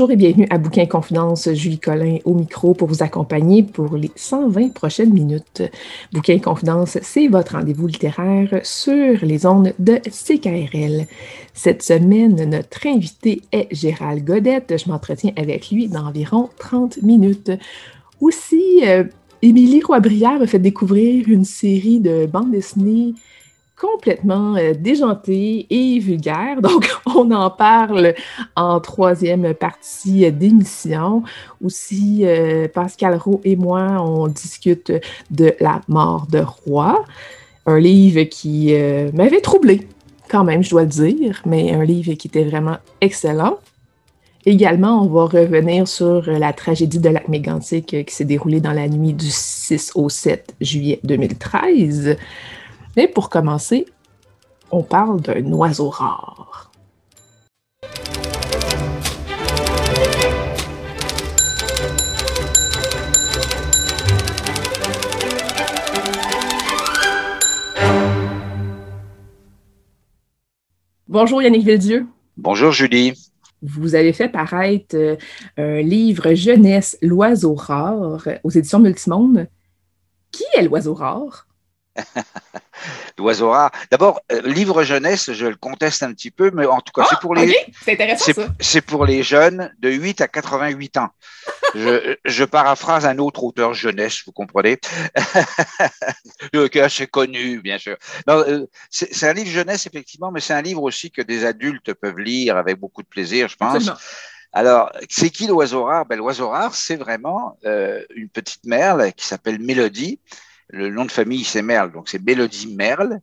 Bonjour et bienvenue à Bouquin Confidence. Julie Collin au micro pour vous accompagner pour les 120 prochaines minutes. Bouquin Confidence, c'est votre rendez-vous littéraire sur les ondes de CKRL. Cette semaine, notre invité est Gérald Godette. Je m'entretiens avec lui d'environ 30 minutes. Aussi, euh, Émilie Roy-Brière m'a fait découvrir une série de bandes dessinées complètement euh, déjanté et vulgaire. Donc, on en parle en troisième partie d'émission. Aussi, euh, Pascal Roux et moi, on discute de La mort de roi, un livre qui euh, m'avait troublé quand même, je dois le dire, mais un livre qui était vraiment excellent. Également, on va revenir sur la tragédie de lac Mégantic qui s'est déroulée dans la nuit du 6 au 7 juillet 2013. Mais pour commencer, on parle d'un oiseau rare. Bonjour Yannick Villedieu. Bonjour Julie. Vous avez fait paraître euh, un livre jeunesse, L'oiseau rare, aux éditions Multimonde. Qui est l'oiseau rare? L'oiseau rare. D'abord, euh, livre jeunesse, je le conteste un petit peu, mais en tout cas, c'est pour les. C'est pour les jeunes de 8 à 88 ans. je, paraphrase un autre auteur jeunesse, vous comprenez, qui est assez connu, bien sûr. Euh, c'est un livre jeunesse, effectivement, mais c'est un livre aussi que des adultes peuvent lire avec beaucoup de plaisir, je pense. Alors, c'est qui l'oiseau rare? Ben, L'oiseau rare, c'est vraiment euh, une petite merle qui s'appelle Mélodie, le nom de famille, c'est Merle, donc c'est Mélodie Merle.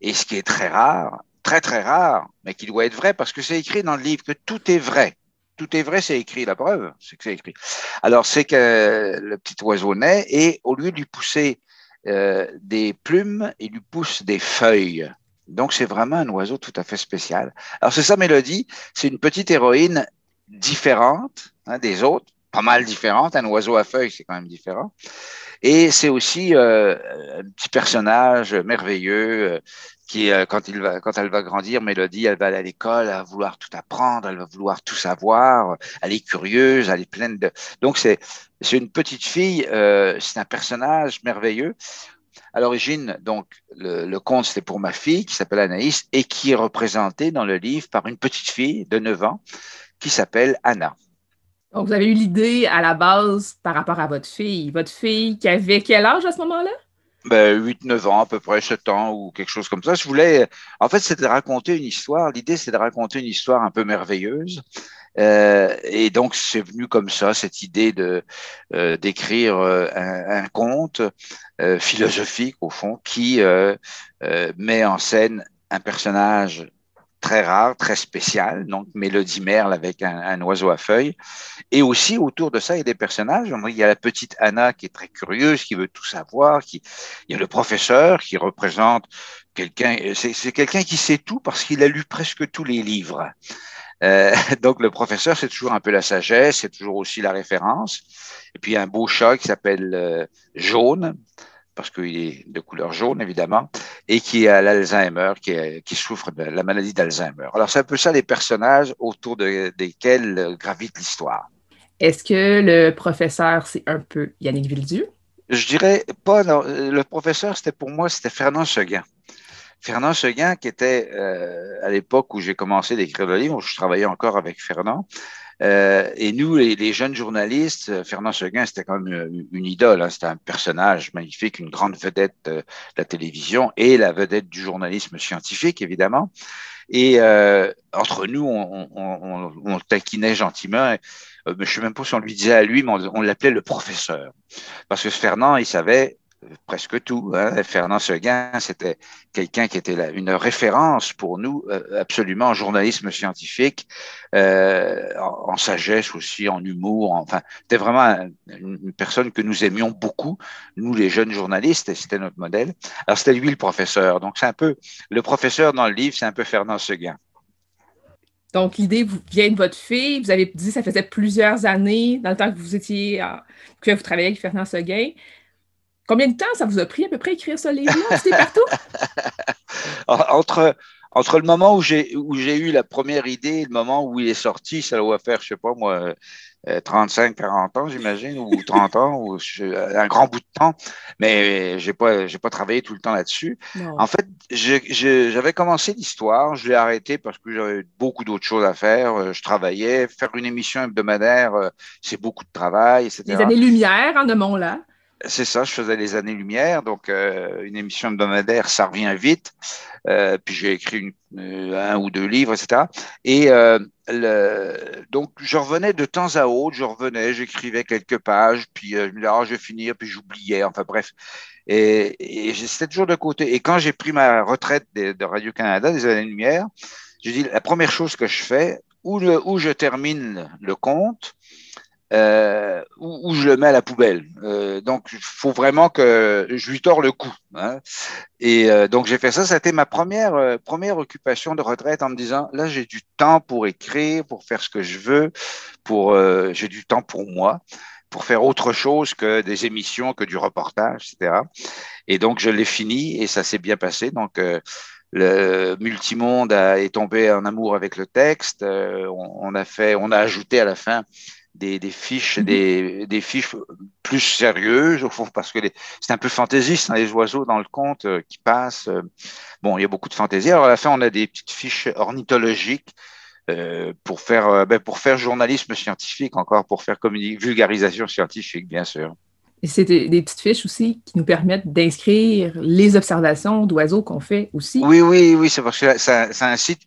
Et ce qui est très rare, très très rare, mais qui doit être vrai, parce que c'est écrit dans le livre que tout est vrai. Tout est vrai, c'est écrit. La preuve, c'est que c'est écrit. Alors, c'est que le petit oiseau naît et au lieu de lui pousser euh, des plumes, il lui pousse des feuilles. Donc, c'est vraiment un oiseau tout à fait spécial. Alors, c'est ça, Mélodie. C'est une petite héroïne différente hein, des autres, pas mal différente. Un oiseau à feuilles, c'est quand même différent. Et c'est aussi euh, un petit personnage merveilleux euh, qui, euh, quand, va, elle va grandir, Mélodie, elle va aller à l'école, elle va vouloir tout apprendre, elle va vouloir tout savoir, elle est curieuse, elle est pleine de... Donc c'est une petite fille, c'est un personnage merveilleux. À l'origine, donc, le, le conte, c'était pour ma fille, qui s'appelle Anaïs, et qui est représentée dans le livre par une petite fille de 9 ans, qui s'appelle Anna. Donc, vous avez eu l'idée à la base par rapport à votre fille. Votre fille qui avait quel âge à ce moment-là? Ben, 8-9 ans, à peu près 7 ans ou quelque chose comme ça. Je voulais, en fait, c'était de raconter une histoire. L'idée, c'est de raconter une histoire un peu merveilleuse. Euh, et donc, c'est venu comme ça, cette idée euh, d'écrire euh, un, conte philosophique, au fond, qui met en scène un personnage très rare, très spécial, donc Mélodie Merle avec un, oiseau à feuilles. Et aussi, autour de ça, il y a des personnages. Il y a la petite Anna qui est très curieuse, qui veut tout savoir. Qui... Il y a le professeur qui représente quelqu'un, c'est quelqu'un qui sait tout parce qu'il a lu presque tous les livres. Euh, donc le professeur, c'est toujours un peu la sagesse, c'est toujours aussi la référence. Et puis il y a un beau chat qui s'appelle euh, Jaune, parce qu'il est de couleur jaune, évidemment, et qui a l'Alzheimer, qui, qui, souffre de la maladie d'Alzheimer. Alors, c'est un peu ça les personnages autour de, desquels gravite l'histoire. Est-ce que le professeur, c'est un peu Yannick Villedieu? Je dirais pas, non. Le professeur, c'était pour moi, c'était Fernand Seguin. Fernand Seguin, qui était à l'époque où j'ai commencé d'écrire le livre, je travaillais encore avec Fernand, euh, et nous, les, jeunes journalistes, euh, Fernand Seguin, c'était quand même une, idole. Hein, c'était un personnage magnifique, une grande vedette de la télévision et la vedette du journalisme scientifique, évidemment. Et euh, entre nous, on, on, on, taquinait gentiment. je ne sais même pas si on lui disait à lui, mais on l'appelait le professeur. Parce que Fernand, il savait presque tout. Hein. Fernand Seguin, c'était quelqu'un qui était une référence pour nous, euh, absolument en journalisme scientifique, euh, en, sagesse aussi, en humour. Enfin, c'était vraiment une personne que nous aimions beaucoup, nous les jeunes journalistes, et c'était notre modèle. Alors c'était lui le professeur. Donc c'est un peu le professeur dans le livre, c'est un peu Fernand Seguin. Donc, l'idée vient de votre fille. Vous avez dit que ça faisait plusieurs années, dans le temps que vous étiez, que vous travailliez avec Fernand Seguin. Combien de temps ça vous a pris à peu près écrire ce livre-là? C'était partout? entre, entre le moment où j'ai, où j'ai eu la première idée et le moment où il est sorti, ça doit faire, je sais pas moi, 35, euh, 40 ans, j'imagine, ou 30 ans, ou un grand bout de temps, mais j'ai pas, j'ai pas travaillé tout le temps là-dessus. En fait, j'avais commencé l'histoire, je l'ai arrêté parce que j'avais beaucoup d'autres choses à faire. Euh, je travaillais, faire une émission hebdomadaire, euh, c'est beaucoup de travail, etc. Les années-lumière, en hein, là c'est ça, je faisais les années-lumière, donc euh, une émission hebdomadaire, ça revient vite. Euh, puis j'ai écrit euh, un ou deux livres, etc. Et donc je revenais de temps à autre, je revenais, j'écrivais quelques pages, puis je me disais, ah, je vais finir, puis j'oubliais, enfin bref. Et, et c'était toujours de côté. Et quand j'ai pris ma retraite de, Radio-Canada, des années-lumière, j'ai dit, la première chose que je fais, le, où je termine le compte, euh, où, je le mets à la poubelle. Euh, donc, il faut vraiment que je lui tords le cou. Hein. Et euh, donc, j'ai fait ça. C'était ma première, euh, première occupation de retraite en me disant, là, j'ai du temps pour écrire, pour faire ce que je veux, pour euh, j'ai du temps pour moi pour faire autre chose que des émissions, que du reportage, etc. Et donc, je l'ai fini et ça s'est bien passé. Donc, le multimonde est tombé en amour avec le texte. On, on, a fait, on a ajouté à la fin des, fiches, mhm. des, des, fiches plus sérieuses, au fond, parce que c'est un peu fantaisiste, hein, les oiseaux dans le conte euh, qui passent. Euh. bon, il y a beaucoup de fantaisie. Alors, à la fin, on a des petites fiches ornithologiques euh, pour, faire, ben, pour faire journalisme scientifique, encore pour faire vulgarisation scientifique, bien sûr. Et c'est des, petites fiches aussi qui nous permettent d'inscrire les observations d'oiseaux qu'on fait aussi. Oui, oui, oui, c'est parce que ça, ça incite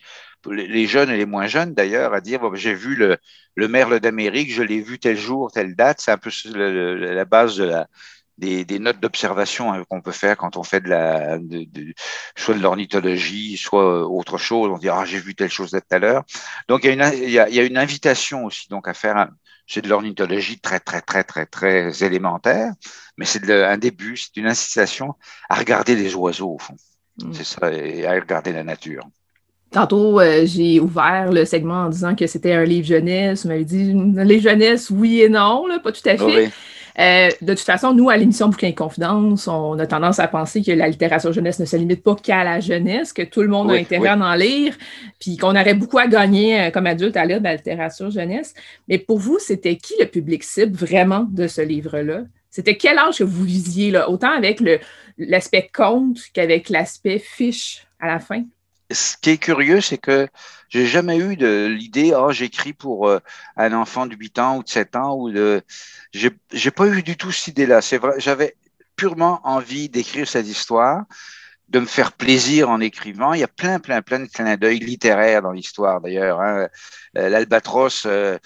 les jeunes et les moins jeunes d'ailleurs, à dire bon, j'ai vu le, le merle d'Amérique, je l'ai vu tel jour, telle date. C'est un peu la base de la, des, des notes d'observation hein, qu'on peut faire quand on fait de la, de, de, soit de l'ornithologie, soit autre chose. On dit ah j'ai vu telle chose tout à l'heure. Donc il y, a une, il, y a, il y a une invitation aussi donc à faire. C'est de l'ornithologie très très très très très élémentaire, mais c'est un début, c'est une incitation à regarder les oiseaux au fond. Mmh. C'est ça, et à regarder la nature. Tantôt, euh, j'ai ouvert le segment en disant que c'était un livre jeunesse. Vous m'avez dit les jeunesses, oui et non, pas tout à fait. Euh, de toute façon, nous, à l'émission Bouquin Confidence, on a tendance à penser que la littérature jeunesse ne se limite pas qu'à la jeunesse, que tout le monde a intérêt à en lire, puis qu'on aurait beaucoup à gagner euh, comme adulte à lire de la littérature jeunesse. Mais pour vous, c'était qui le public cible vraiment de ce livre-là? C'était quel âge que vous visiez, là, autant avec l'aspect conte qu'avec l'aspect fiche à la fin? Ce qui est curieux, c'est que j'ai jamais eu de l'idée, oh, j'écris pour euh, un enfant de 8 ans ou de 7 ans ou de, j'ai pas eu du tout cette idée-là. C'est vrai, j'avais purement envie d'écrire cette histoire, de me faire plaisir en écrivant. Il y a plein, plein, plein de clins d'œil littéraires dans l'histoire d'ailleurs. Hein. Euh, L'albatros, euh,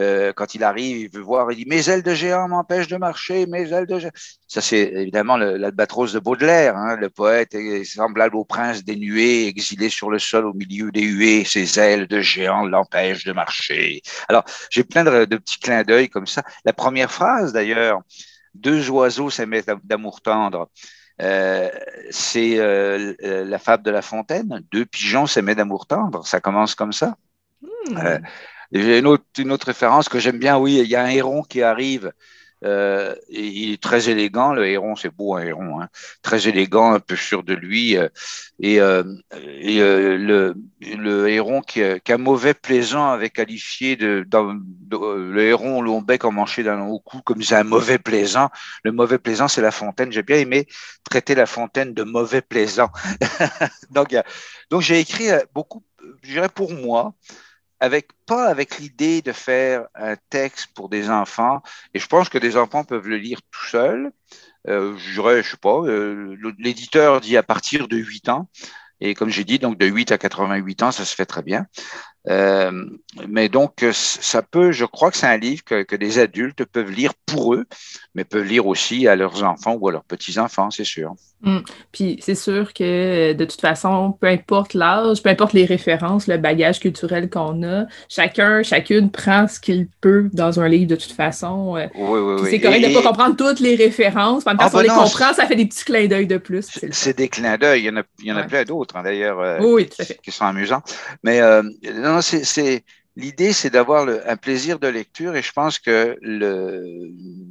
euh, quand il arrive, il veut voir, il dit Mes ailes de géant m'empêchent de marcher, mes ailes de géant. Ça, c'est évidemment l'albatros de Baudelaire, hein, le poète est semblable au prince des nuées, exilé sur le sol au milieu des huées, ses ailes de géant l'empêchent de marcher. Alors, j'ai plein de, petits clins d'œil comme ça. La première phrase, d'ailleurs, Deux oiseaux s'aimaient d'amour tendre. Euh, c'est euh, la fable de La Fontaine. Deux pigeons s'aimaient d'amour tendre. Ça commence comme ça. J'ai une autre, une autre référence que j'aime bien, oui, il y a un héron qui arrive Euh, il est très élégant, le héron, c'est beau un héron, hein, très élégant, un peu sûr de lui. Euh, et, euh, le, héron a mauvais plaisant avait qualifié de, le héron long bec emmanché d'un long cou comme c'est un mauvais plaisant. Le mauvais plaisant, c'est la fontaine. J'ai bien aimé traiter la fontaine de mauvais plaisant. donc, donc j'ai écrit beaucoup, je dirais pour moi, avec pas avec l'idée de faire un texte pour des enfants. Et je pense que des enfants peuvent le lire tout seuls. Euh, je dirais, je sais pas, euh, l'éditeur dit à partir de 8 ans. Et comme j'ai dit, donc de 8 à 88 ans, ça se fait très bien. Euh, mais donc, ça peut, je crois que c'est un livre que, que, des adultes peuvent lire pour eux, mais peuvent lire aussi à leurs enfants ou à leurs petits-enfants, c'est sûr. Mm. Puis c'est sûr que de toute façon, peu importe l'âge, peu importe les références, le bagage culturel qu'on a, chacun, chacune prend ce qu'il peut dans un livre de toute façon. Oui, oui, oui. C'est correct de ne pas comprendre toutes les références. En même temps, ah, si on ben les comprend, ça fait des petits clins d'œil de plus. C'est des clins d'œil. Il y en a, il y en a plein d'autres, hein, d'ailleurs, euh, oui, qui, sont amusants. Mais euh, non, c'est L'idée, c'est d'avoir un plaisir de lecture et je pense que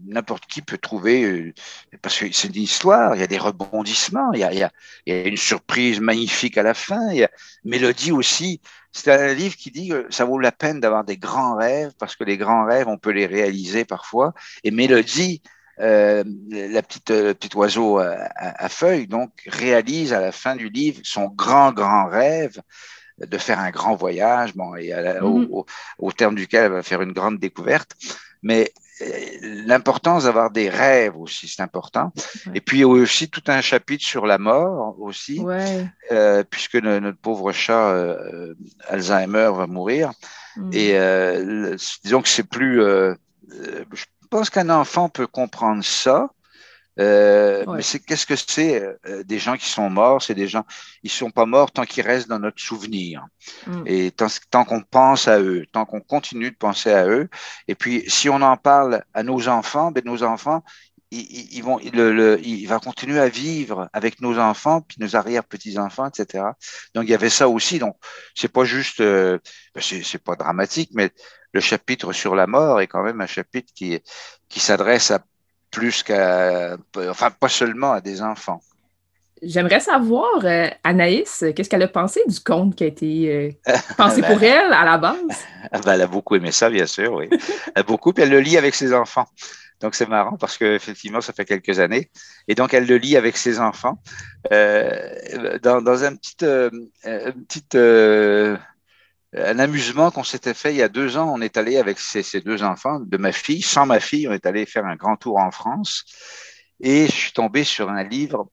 n'importe qui peut trouver, euh, parce que c'est une histoire, il y a des rebondissements, il y a, une surprise magnifique à la fin, il y a Mélodie aussi. C'est un livre qui dit que ça vaut la peine d'avoir des grands rêves parce que les grands rêves, on peut les réaliser parfois. Et Mélodie, euh, la petite, le petit oiseau à, à, feuilles, donc réalise à la fin du livre son grand, grand rêve de faire un grand voyage, bon, et mhm. au, terme duquel elle va faire une grande découverte. Mais euh, l'importance d'avoir des rêves aussi, c'est important. Et puis aussi tout un chapitre sur la mort aussi, euh, puisque notre pauvre chat euh, Alzheimer va mourir. Mhm. Et disons que c'est plus... je pense qu'un enfant peut comprendre ça, euh, mais c'est qu'est-ce que c'est euh, des gens qui sont morts? C'est des gens, ils sont pas morts tant qu'ils restent dans notre souvenir. Mm. Et tant, tant qu'on pense à eux, tant qu'on continue de penser à eux. Et puis, si on en parle à nos enfants, ben nos enfants, ils, ils vont, le, le, il va continuer à vivre avec nos enfants, puis nos arrière petits enfants, etc. Donc il y avait ça aussi. Donc c'est pas juste, euh, ben, c'est pas dramatique, mais le chapitre sur la mort est quand même un chapitre qui qui s'adresse à plus qu'à, enfin, pas seulement à des enfants. J'aimerais savoir, euh, Anaïs, qu'est-ce qu'elle a pensé du conte qui a été euh, pensé pour elle à la base? Ben, elle a beaucoup aimé ça, bien sûr, oui. Elle a beaucoup, puis elle le lit avec ses enfants. Donc, c'est marrant parce qu'effectivement, ça fait quelques années. Et donc, elle le lit avec ses enfants. Euh, dans, dans, un petit, une petite un amusement qu'on s'était fait il y a deux ans. On est allé avec ces, deux enfants de ma fille, sans ma fille, on est allé faire un grand tour en France. Et je suis tombé sur un livre,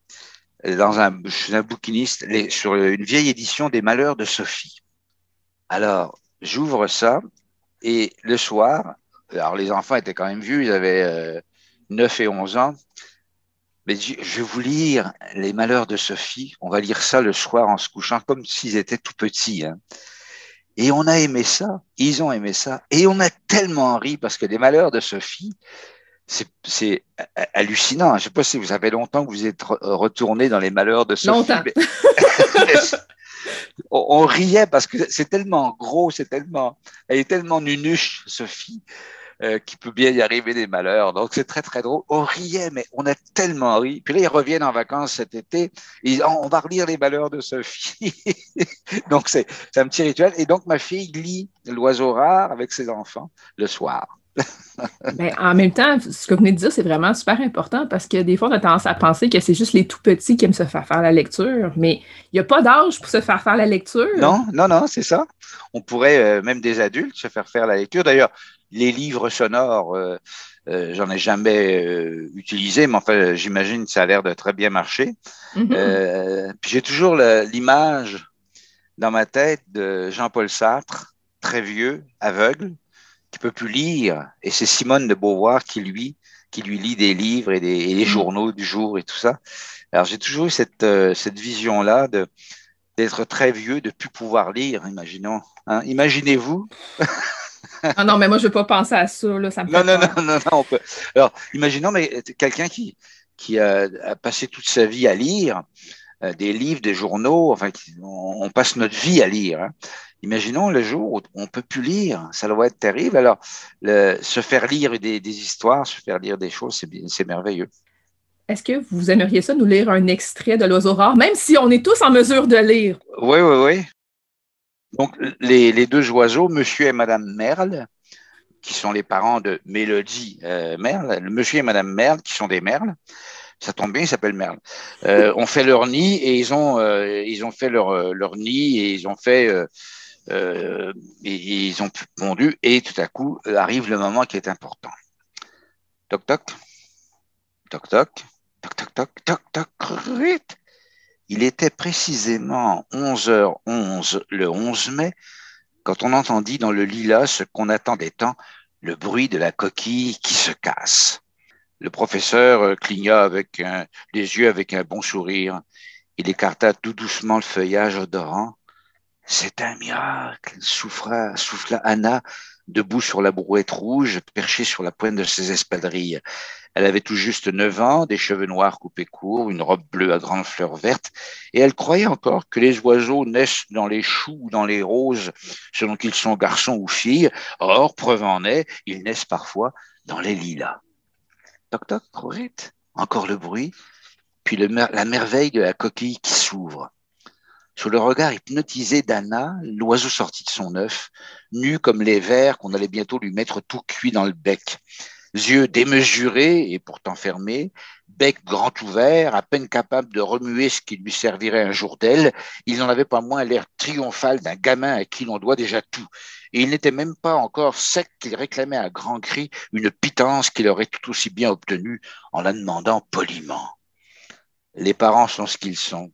dans un, je suis un bouquiniste, sur une vieille édition des Malheurs de Sophie. Alors, j'ouvre ça et le soir, alors les enfants étaient quand même vieux, ils avaient euh, 9 et 11 ans. Mais je vais vous lire les Malheurs de Sophie. On va lire ça le soir en se couchant, comme s'ils étaient tout petits. Hein. Et on a aimé ça, ils ont aimé ça, et on a tellement ri parce que les malheurs de Sophie, c'est hallucinant. Je ne sais pas si vous avez longtemps que vous êtes retourné dans les malheurs de Sophie. on, riait parce que c'est tellement gros, c'est tellement, elle est tellement nunuche, Sophie, euh, qui peut bien y arriver des malheurs. Donc c'est très très drôle. On riait, mais on a tellement ri. Puis là, ils reviennent en vacances cet été. Ils, on va relire les malheurs de Sophie. donc c'est un petit rituel. Et donc ma fille lit L'oiseau rare avec ses enfants le soir. Ben, en même temps, ce que vous venez de dire, c'est vraiment super important parce que des fois, on a tendance à penser que c'est juste les tout petits qui aiment se faire faire la lecture, mais il n'y a pas d'âge pour se faire faire la lecture. Non, non, non, c'est ça. On pourrait, euh, même des adultes, se faire faire la lecture. D'ailleurs, les livres sonores, euh, euh, j'en ai jamais euh, utilisé, mais enfin, j'imagine que ça a l'air de très bien marcher. Mm-hmm. puis j'ai toujours l'image dans ma tête de Jean-Paul Sartre, très vieux, aveugle, qui peut plus lire, et c'est Simone de Beauvoir qui lui qui lui lit des livres et, des, et les mm-hmm. journaux du jour et tout ça. Alors j'ai toujours eu cette, cette vision-là de d'être très vieux, de plus pouvoir lire, imaginons. Hein. Imaginez-vous non, non, mais moi, je ne veux pas penser à ça. Là, ça me non, non, non, non, non, peut. Alors, imaginons mais quelqu'un qui, qui a, passé toute sa vie à lire euh, des livres, des journaux, enfin, on, passe notre vie à lire. Hein. Imaginons le jour où on peut plus lire, ça doit être terrible. Alors, se faire lire des, histoires, se faire lire des choses, c'est merveilleux. Est-ce que vous aimeriez ça nous lire un extrait de l'oiseau rare, même si on est tous en mesure de lire? Oui, oui, oui. Donc, les, deux oiseaux, monsieur et madame Merle, qui sont les parents de Mélodie euh, Merle, monsieur et madame Merle, qui sont des merles, ça tombe bien, ils s'appellent Merle, euh, ont fait leur nid et ils ont, euh, ils ont fait leur, leur nid et ils ont fait euh, ils ont pondu, et tout à coup arrive le moment qui est important. Toc toc, toc toc, toc toc toc toc toc. Il était précisément 11h11 le 11 mai quand on entendit dans le lilas ce qu'on attendait tant, le bruit de la coquille qui se casse. Le professeur euh, cligna avec les yeux avec un bon sourire. Il écarta tout doucement le feuillage odorant c'est un miracle, souffla Anna, debout sur la brouette rouge, perchée sur la pointe de ses espadrilles. Elle avait tout juste neuf ans, des cheveux noirs coupés courts, une robe bleue à grandes fleurs vertes, et elle croyait encore que les oiseaux naissent dans les choux ou dans les roses, selon qu'ils sont garçons ou filles. Or, preuve en est, ils naissent parfois dans les lilas. Toc toc, trop vite. Encore le bruit, puis la merveille de la coquille qui s'ouvre. Sous le regard hypnotisé d'Anna, l'oiseau sortit de son œuf, nu comme les vers qu'on allait bientôt lui mettre tout cuit dans le bec. Yeux démesurés et pourtant fermés, bec grand ouvert, à peine capable de remuer ce qui lui servirait un jour d'aile, il n'en avait pas moins l'air triomphal d'un gamin à qui l'on doit déjà tout. Et il n'était même pas encore sec qu'il réclamait à grands cris une pitance qu'il aurait tout aussi bien obtenue en la demandant poliment. Les parents sont ce qu'ils sont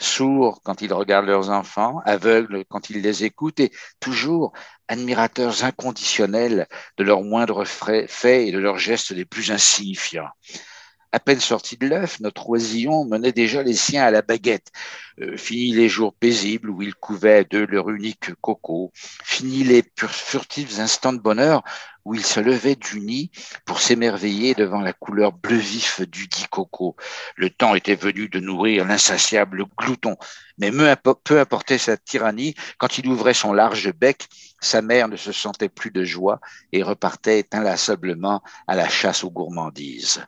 sourds quand ils regardent leurs enfants, aveugles quand ils les écoutent et toujours admirateurs inconditionnels de leurs moindres faits et de leurs gestes les plus insignifiants. À peine sorti de l'œuf, notre oisillon menait déjà les siens à la baguette. Euh, les jours paisibles où ils couvaient de leur unique coco. Fini les furtifs instants de bonheur où ils se levaient du nid pour s'émerveiller devant la couleur bleu vif du dit coco. Le temps était venu de nourrir l'insatiable glouton. Mais peu importait sa tyrannie, quand il ouvrait son large bec, sa mère ne se sentait plus de joie et repartait inlassablement à la chasse aux gourmandises.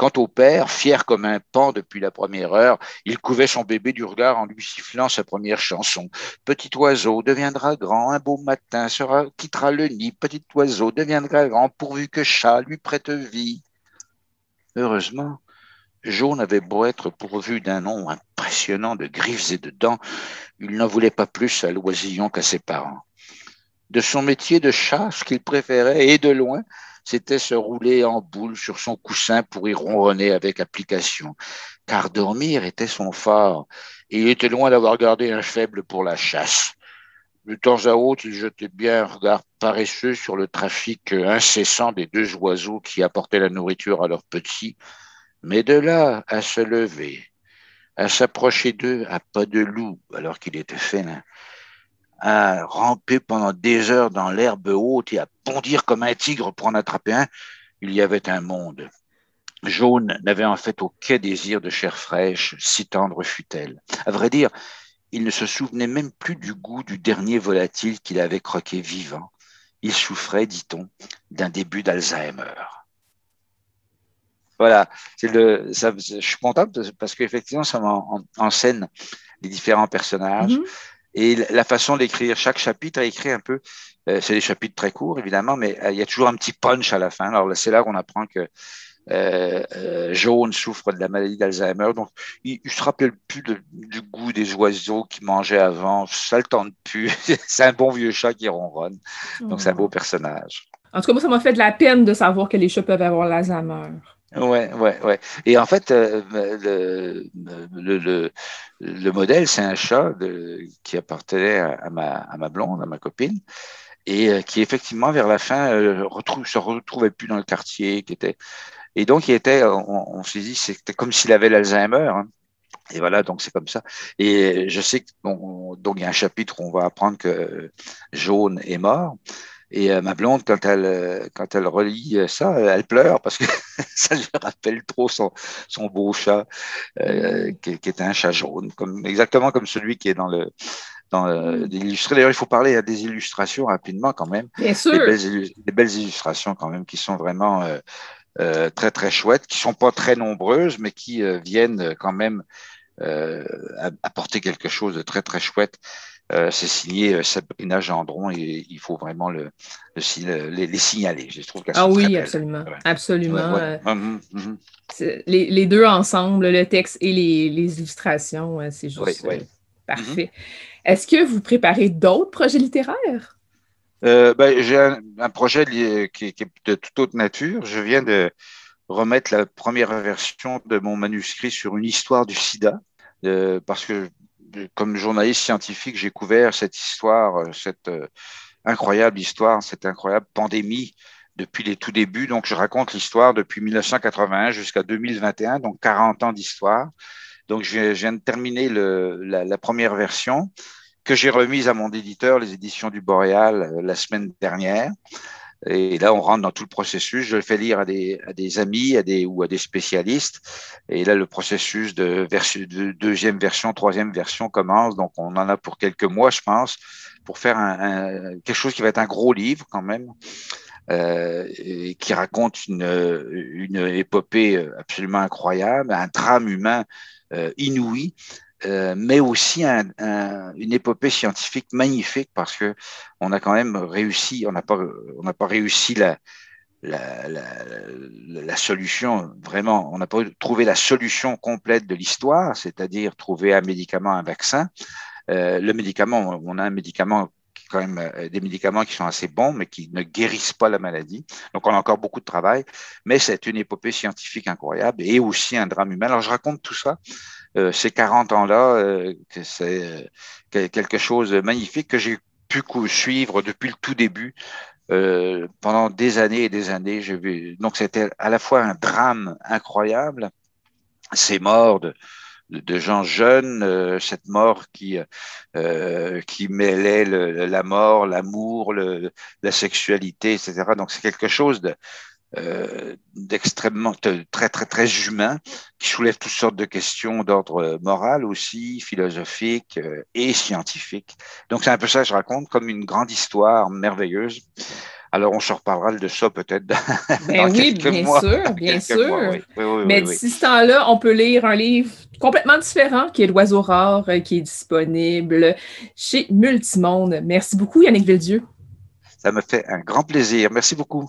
Quant au père, fier comme un pan depuis la première heure, il couvait son bébé du regard en lui sifflant sa première chanson. Petit oiseau deviendra grand, un beau matin quittera le nid. Petit oiseau deviendra grand, pourvu que chat lui prête vie. Heureusement, Jaune avait beau être pourvu d'un nom impressionnant de griffes et de dents, il n'en voulait pas plus à l'oisillon qu'à ses parents. De son métier de chat, ce qu'il préférait, et de loin, c'était se rouler en boule sur son coussin pour y ronronner avec application, car dormir était son phare, et il était loin d'avoir gardé un faible pour la chasse. De temps à autre, il jetait bien un regard paresseux sur le trafic incessant des deux oiseaux qui apportaient la nourriture à leurs petits, mais de là à se lever, à s'approcher d'eux à pas de loup alors qu'il était félin, à ramper pendant des heures dans l'herbe haute et à bondir comme un tigre pour en attraper un, il y avait un monde. Jaune n'avait en fait aucun désir de chair fraîche, si tendre fut-elle. À vrai dire, il ne se souvenait même plus du goût du dernier volatile qu'il avait croqué vivant. Il souffrait, dit-on, d'un début d'Alzheimer. Voilà, le, ça, je suis content parce qu'effectivement, ça met en, scène les différents personnages. Mm-hmm. Et la façon d'écrire chaque chapitre est écrit un peu, euh, c'est des chapitres très courts évidemment, mais euh, il y a toujours un petit punch à la fin. Alors c'est là qu'on apprend que euh, Jaune souffre de la maladie d'Alzheimer, donc il, ne se rappelle plus du goût des oiseaux qu'il mangeait avant, ça le tente plus. c'est un bon vieux chat qui ronronne, donc c'est un beau oh. personnage. En tout cas, moi, ça m'a fait de la peine de savoir que les chats peuvent avoir l'Alzheimer. Ouais, ouais, ouais. Et en fait, euh, le, le, le, modèle, c'est un chat de, qui appartenait à, ma, à ma blonde, à ma copine, et euh, qui effectivement, vers la fin, euh, se retrouvait plus dans le quartier, qui était. Et donc, il était, on, on s'est dit, c'était comme s'il avait l'Alzheimer. Hein. Et voilà, donc c'est comme ça. Et je sais que donc il y a un chapitre où on va apprendre que Jaune est mort. Et euh, ma blonde, quand elle, quand elle relit ça, elle pleure parce que ça lui rappelle trop son, son beau chat, euh, qui, qui, était un chat jaune, comme, exactement comme celui qui est dans le, d'illustrer. D'ailleurs, il faut parler à des illustrations rapidement quand même. Bien sûr. Des belles, illustrations quand même qui sont vraiment très très chouettes, qui sont pas très nombreuses, mais qui viennent quand même apporter quelque chose de très très chouette euh, c'est signé euh, Sabrina Gendron et il faut vraiment le, les, signaler. Je trouve ah oui, absolument. Absolument. Euh, hum, hum, hum. Les, deux ensemble, le texte et les, illustrations, c'est juste parfait. Est-ce que vous préparez d'autres projets littéraires? Ben, j'ai un, projet qui, est de toute autre nature. Je viens de remettre la première version de mon manuscrit sur une histoire du sida. parce que comme journaliste scientifique, j'ai couvert cette histoire, euh, cette euh, incroyable histoire, cette incroyable pandémie depuis les tout débuts. Donc, je raconte l'histoire depuis 1981 jusqu'à 2021, donc 40 ans d'histoire. Donc, je viens de terminer la, la, première version que j'ai remise à mon éditeur, les éditions du Boréal, euh, la semaine dernière. Et là, on rentre dans tout le processus. Je le fais lire à des, à des amis à des, ou à des spécialistes. Et là, le processus de, de deuxième version, troisième version commence. Donc, on en a pour quelques mois, je pense, pour faire un, quelque chose qui va être un gros livre quand même. Euh, et qui raconte une, une épopée absolument incroyable, un drame humain euh, inouï, euh, mais aussi une épopée scientifique magnifique parce que on a quand même réussi, on n'a pas, pas réussi la, la, la, solution, vraiment, on n'a pas trouvé la solution complète de l'histoire, c'est-à-dire trouver un médicament, un vaccin. Euh, le médicament, on a un médicament quand même euh, des médicaments qui sont assez bons, mais qui ne guérissent pas la maladie. Donc, on a encore beaucoup de travail, mais c'est une épopée scientifique incroyable et aussi un drame humain. Alors, je raconte tout ça euh, ces 40 ans-là, euh, c'est euh, quelque chose de magnifique que j'ai pu suivre depuis le tout début. Pendant des années et des années, vu. donc c'était à la fois un drame incroyable, ces morts de, de gens jeunes, cette mort qui euh, qui mêlait le, la mort, l'amour, la sexualité, etc. Donc c'est quelque chose de euh, d'extrêmement très très très humain qui soulève toutes sortes de questions d'ordre moral aussi, philosophique euh, et scientifique. Donc c'est un peu ça que je raconte comme une grande histoire merveilleuse. Alors on se reparlera de ça peut-être dans ben oui, bien sûr, bien sûr. Mais d'ici ce temps-là, on peut lire un livre complètement différent qui est L'oiseau rare, euh, qui est disponible chez Multimonde. Merci beaucoup Yannick Villedieu. Ça me fait un grand plaisir. Merci beaucoup.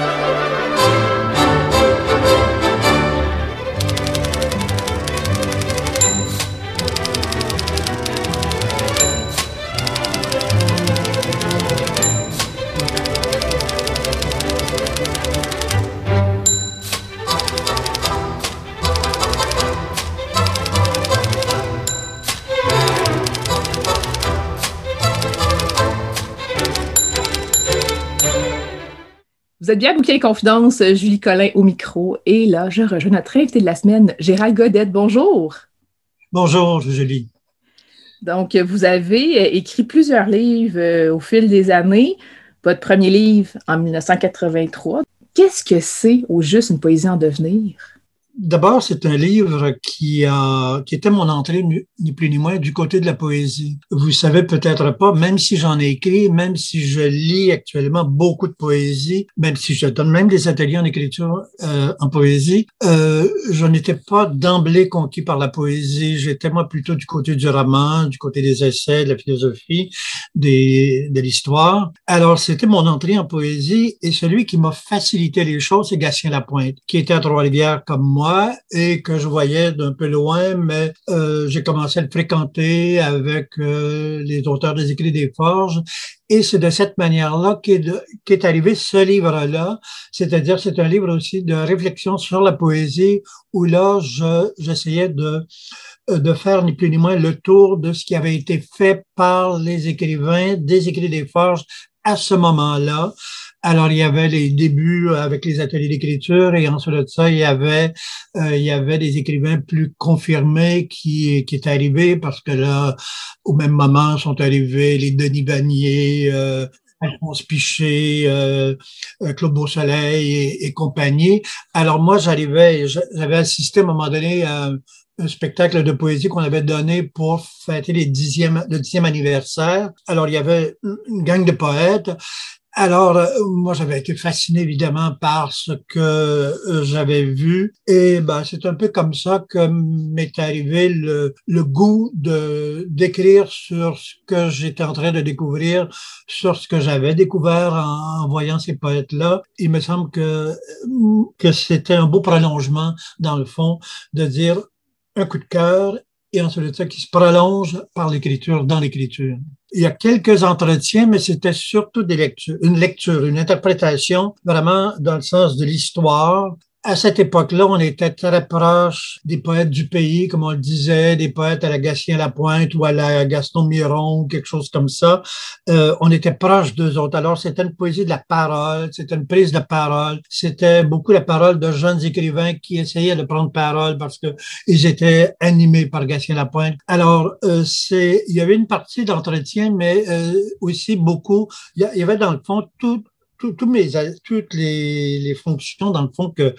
Vous êtes bien Bouquet et Confidence, Julie Collin au micro. Et là, je rejoins notre invité de la semaine, Gérald Godette. Bonjour. Bonjour, Julie. Donc, vous avez écrit plusieurs livres euh, au fil des années. Votre premier livre en 1983. Qu'est-ce que c'est au juste une poésie en devenir? D'abord, c'est un livre qui a, qui était mon entrée, ni plus ni moins, du côté de la poésie. Vous savez peut-être pas, même si j'en ai écrit, même si je lis actuellement beaucoup de poésie, même si je donne même des ateliers en écriture euh, en poésie, euh, je n'étais pas d'emblée conquis par la poésie. J'étais moi plutôt du côté du roman, du côté des essais, de la philosophie, des, de l'histoire. Alors, c'était mon entrée en poésie et celui qui m'a facilité les choses, c'est Gatien Lapointe, qui était à Trois-Rivières comme moi et que je voyais d'un peu loin, mais euh, j'ai commencé à le fréquenter avec euh, les auteurs des écrits des forges. Et c'est de cette manière-là qu'est, qu'est arrivé ce livre-là. C'est-à-dire, c'est un livre aussi de réflexion sur la poésie où là, je, j'essayais de de faire ni plus ni moins le tour de ce qui avait été fait par les écrivains des écrits des forges à ce moment-là. Alors, il y avait les débuts avec les ateliers d'écriture et ensuite de ça, il y avait, euh, il y avait des écrivains plus confirmés qui, qui étaient arrivés parce que là, au même moment, sont arrivés les Denis Vanier, euh, Alphonse Piché, euh, euh Claude Beausoleil et, et, compagnie. Alors moi, j'arrivais, j'avais assisté à un moment donné à un spectacle de poésie qu'on avait donné pour fêter les dixième, le dixième anniversaire. Alors, il y avait une gang de poètes. Alors, euh, moi, j'avais été fasciné évidemment par ce que euh, j'avais vu. Et ben, c'est un peu comme ça que m'est arrivé le, le goût de d'écrire sur ce que j'étais en train de découvrir, sur ce que j'avais découvert en, en, voyant ces poètes-là. Il me semble que, que c'était un beau prolongement, dans le fond, de dire un coup de cœur et ensuite ça qui se prolonge par l'écriture, dans l'écriture. Il y a quelques entretiens, mais c'était surtout des lectures, une lecture, une interprétation vraiment dans le sens de l'histoire, à cette époque-là, on était très proche des poètes du pays, comme on le disait, des poètes à la Gatien Lapointe ou à la Gaston Miron, quelque chose comme ça. Euh, on était proche d'eux autres. Alors, c'était une poésie de la parole, c'était une prise de parole, c'était beaucoup la parole de jeunes écrivains qui essayaient de prendre parole parce que ils étaient animés par Gatien Lapointe. Alors, euh, c'est, il y avait une partie d'entretien, mais euh, aussi beaucoup, il y avait dans le fond tout, toutes les, fonctions, dans le fond, que,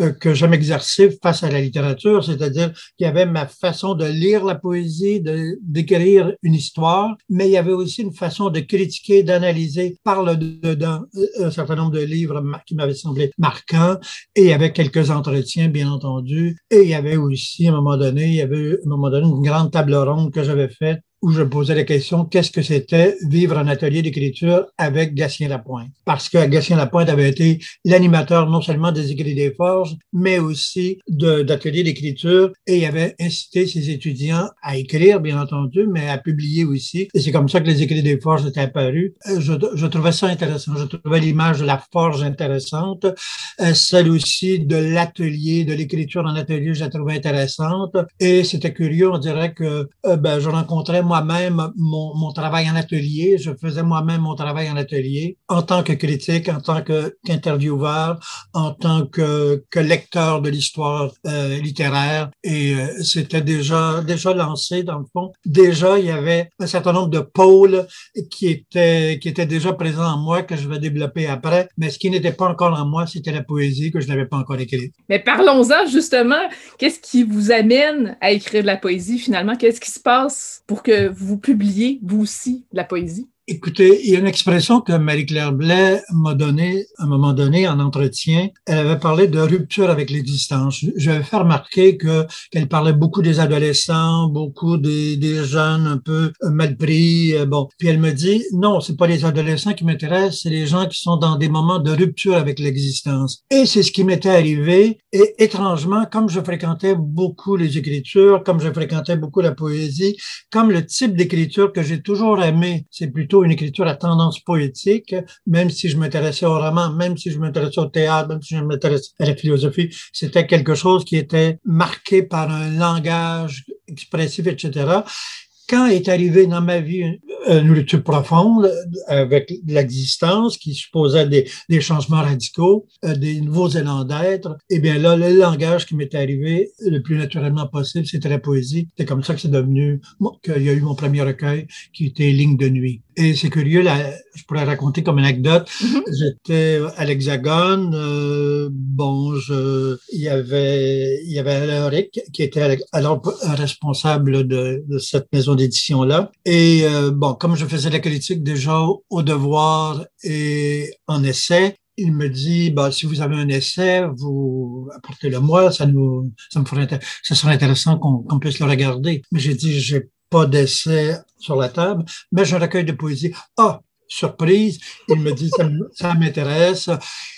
euh, que je m'exerçais face à la littérature, c'est-à-dire qu'il y avait ma façon de lire la poésie, de, d'écrire une histoire, mais il y avait aussi une façon de critiquer, d'analyser par le dedans un certain nombre de livres qui m'avaient semblé marquants, et il y avait quelques entretiens, bien entendu, et il y avait aussi, à un moment donné, il y avait, à un moment donné, une grande table ronde que j'avais faite où je posais la question qu'est-ce que c'était vivre un atelier d'écriture avec Gatien Lapointe? Parce que Gatien Lapointe avait été l'animateur non seulement des écrits des forges, mais aussi d'ateliers d'écriture et il avait incité ses étudiants à écrire, bien entendu, mais à publier aussi. Et c'est comme ça que les écrits des forges étaient apparus. Euh, je, trouvais ça intéressant. Je trouvais l'image de la forge intéressante. Euh, celle aussi de l'atelier, de l'écriture en atelier, je la trouvais intéressante. Et c'était curieux, on dirait que euh, ben, je rencontrais moi moi-même mon, travail en atelier, je faisais moi-même mon travail en atelier en tant que critique, en tant qu'intervieweur, en tant que, que lecteur de l'histoire euh, littéraire. Et euh, c'était déjà déjà lancé dans le fond. Déjà, il y avait un certain nombre de pôles qui étaient qui étaient déjà présents en moi que je vais développer après. Mais ce qui n'était pas encore en moi, c'était la poésie que je n'avais pas encore écrite. Mais parlons-en justement. Qu'est-ce qui vous amène à écrire de la poésie finalement? Qu'est-ce qui se passe pour que vous publiez, vous aussi, la poésie? Écoutez, il y a une expression que Marie-Claire Blais m'a donnée à un moment donné en entretien. Elle avait parlé de rupture avec l'existence. Je vais fait remarquer que qu'elle parlait beaucoup des adolescents, beaucoup des, des jeunes un peu mal pris. Euh, bon, puis elle me dit non, c'est pas les adolescents qui m'intéressent, c'est les gens qui sont dans des moments de rupture avec l'existence. Et c'est ce qui m'était arrivé. Et étrangement, comme je fréquentais beaucoup les écritures, comme je fréquentais beaucoup la poésie, comme le type d'écriture que j'ai toujours aimé, c'est plutôt une écriture à tendance poétique, même si je m'intéressais au roman, même si je m'intéressais au théâtre, même si je m'intéressais à la philosophie, c'était quelque chose qui était marqué par un langage expressif, etc quand est arrivé dans ma vie une rupture profonde avec l'existence qui supposait des, des changements radicaux, euh, des nouveaux élans d'être, eh bien là, le langage qui m'est arrivé le plus naturellement possible, c'était la poésie. C'est comme ça que c'est devenu, qu'il y a eu mon premier recueil qui était Ligne de nuit. Et c'est curieux, là, je pourrais raconter comme anecdote. Mm-hmm. J'étais à l'Hexagone. Euh, bon, je, il y avait, il y avait Alain qui était alors responsable de, de cette maison d'édition-là. Et euh, bon, comme je faisais la critique déjà au devoir et en essai, il me dit, bah, si vous avez un essai, vous apportez-le moi, ça nous, ça me ferait, ça serait intéressant qu'on puisse le regarder. Mais j'ai dit, j'ai pas d'essai sur la table, mais j'ai un recueil de poésie. Ah, surprise. Il me dit, ça, m'intéresse.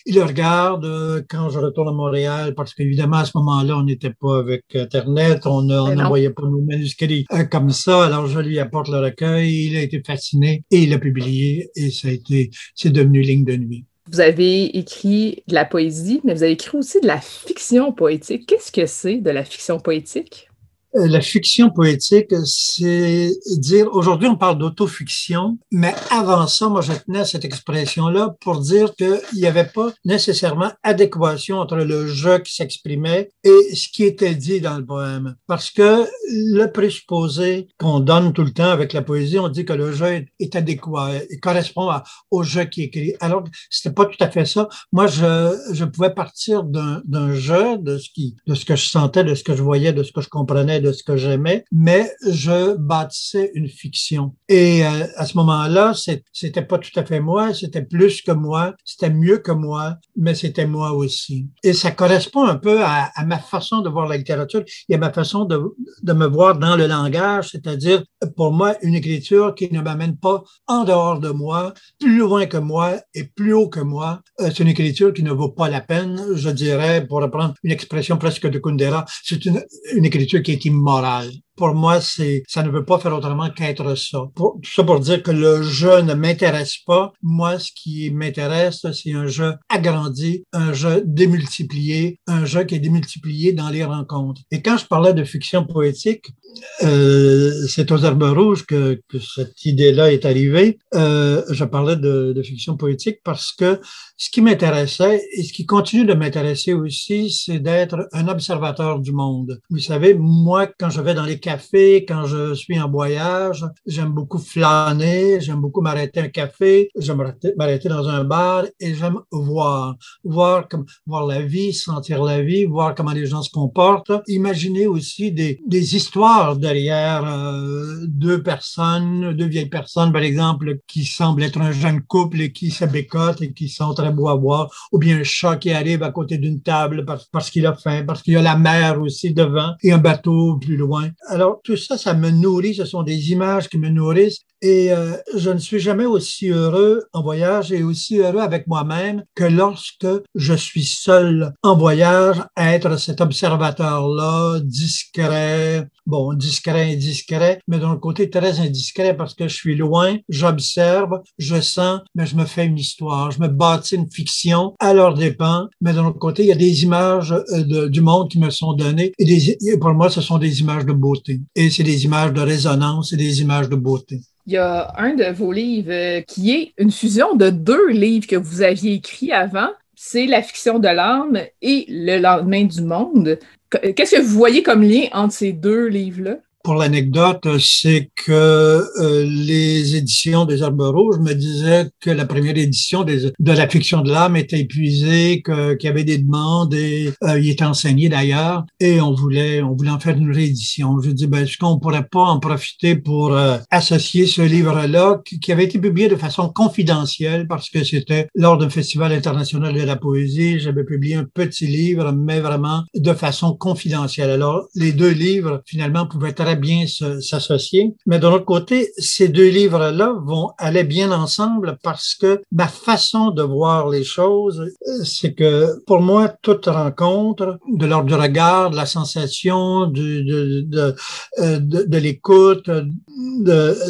Il le regarde euh, quand je retourne à Montréal, parce qu'évidemment, à ce moment-là, on n'était pas avec Internet, on n'envoyait pas nos manuscrits euh, comme ça. Alors, je lui apporte le recueil, il a été fasciné et il l'a publié et ça a été, c'est devenu ligne de nuit. Vous avez écrit de la poésie, mais vous avez écrit aussi de la fiction poétique. Qu'est-ce que c'est de la fiction poétique? Euh, la fiction poétique, c'est dire, aujourd'hui on parle d'autofiction, mais avant ça, moi je tenais à cette expression-là pour dire qu'il n'y avait pas nécessairement adéquation entre le jeu qui s'exprimait et ce qui était dit dans le poème. Parce que le présupposé qu'on donne tout le temps avec la poésie, on dit que le jeu est adéquat, et correspond au jeu qui est écrit. Alors, c'était pas tout à fait ça. Moi, je, je pouvais partir d'un jeu, de ce qui, de ce que je sentais, de ce que je voyais, de ce que je comprenais, de ce que j'aimais, mais je bâtissais une fiction. Et euh, à ce moment-là, c'était pas tout à fait moi, c'était plus que moi, c'était mieux que moi, mais c'était moi aussi. Et ça correspond un peu à, ma façon de voir la littérature et à ma façon de, de me voir dans le langage, c'est-à-dire pour moi une écriture qui ne m'amène pas en dehors de moi, plus loin que moi et plus haut que moi. Euh, c'est une écriture qui ne vaut pas la peine, je dirais, pour reprendre une expression presque de Kundera, c'est une, une écriture qui est imoral pour moi, c'est, ça ne veut pas faire autrement qu'être ça. Pour, tout ça pour dire que le jeu ne m'intéresse pas. Moi, ce qui m'intéresse, c'est un jeu agrandi, un jeu démultiplié, un jeu qui est démultiplié dans les rencontres. Et quand je parlais de fiction poétique, euh, c'est aux Herbes Rouges que, que cette idée-là est arrivée. Euh, je parlais de, de, fiction poétique parce que ce qui m'intéressait et ce qui continue de m'intéresser aussi, c'est d'être un observateur du monde. Vous savez, moi, quand je vais dans les cafés, quand je suis en voyage, j'aime beaucoup flâner, j'aime beaucoup m'arrêter un café, j'aime m'arrêter dans un bar et j'aime voir, voir comme, voir la vie, sentir la vie, voir comment les gens se comportent, imaginer aussi des, des histoires derrière euh, deux personnes, deux vieilles personnes, par exemple, qui semblent être un jeune couple et qui se bécotent et qui sont très beaux à voir, ou bien un chat qui arrive à côté d'une table parce qu'il a faim, parce qu'il y a la mer aussi devant et un bateau plus loin. Alors, tout ça, ça me nourrit, ce sont des images qui me nourrissent et euh, je ne suis jamais aussi heureux en voyage et aussi heureux avec moi-même que lorsque je suis seul en voyage être cet observateur-là, discret, bon, discret, indiscret, mais d'un côté très indiscret parce que je suis loin, j'observe, je sens, mais je me fais une histoire, je me bâtis une fiction à leur dépens, mais d'un autre côté, il y a des images euh, du monde qui me sont données et pour moi, ce sont des images de beauté. Et c'est des images de résonance et des images de beauté il y a un de vos livres euh, qui est une fusion de deux livres que vous aviez écrits avant. C'est La fiction de l'âme et Le lendemain du monde. Qu'est-ce que vous voyez comme lien entre ces deux livres-là? Pour l'anecdote, c'est que euh, les éditions des Arbres Rouges me disaient que la première édition de la fiction de l'âme était épuisée, qu'il y avait des demandes et euh, il était enseigné d'ailleurs et on voulait on voulait en faire une réédition. Je dis ben est-ce qu'on pourrait pas en profiter pour euh, associer ce livre-là qui, avait été publié de façon confidentielle parce que c'était lors d'un festival international de la poésie, j'avais publié un petit livre mais vraiment de façon confidentielle. Alors les deux livres finalement pouvaient bien s'associer. Mais de l'autre côté, ces deux livres-là vont aller bien ensemble parce que ma façon de voir les choses, c'est que pour moi, toute rencontre, de l'ordre du regard, de la sensation, de, euh, de, de l'écoute,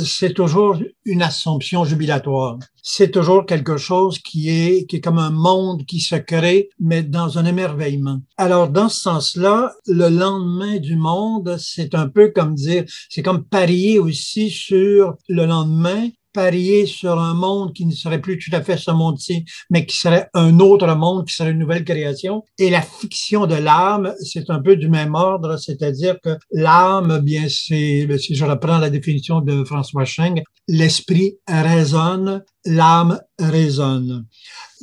c'est toujours une assomption jubilatoire c'est toujours quelque chose qui est, qui est comme un monde qui se crée, mais dans un émerveillement. Alors, dans ce sens-là, le lendemain du monde, c'est un peu comme c'est comme parier aussi sur le lendemain, parier sur un monde qui ne serait plus tout à fait ce monde-ci, mais qui serait un autre monde, qui serait une nouvelle création. Et la fiction de l'âme, c'est un peu du même ordre, c'est-à-dire que l'âme, bien, c'est, si je reprends la définition de François Cheng, l'esprit résonne, l'âme résonne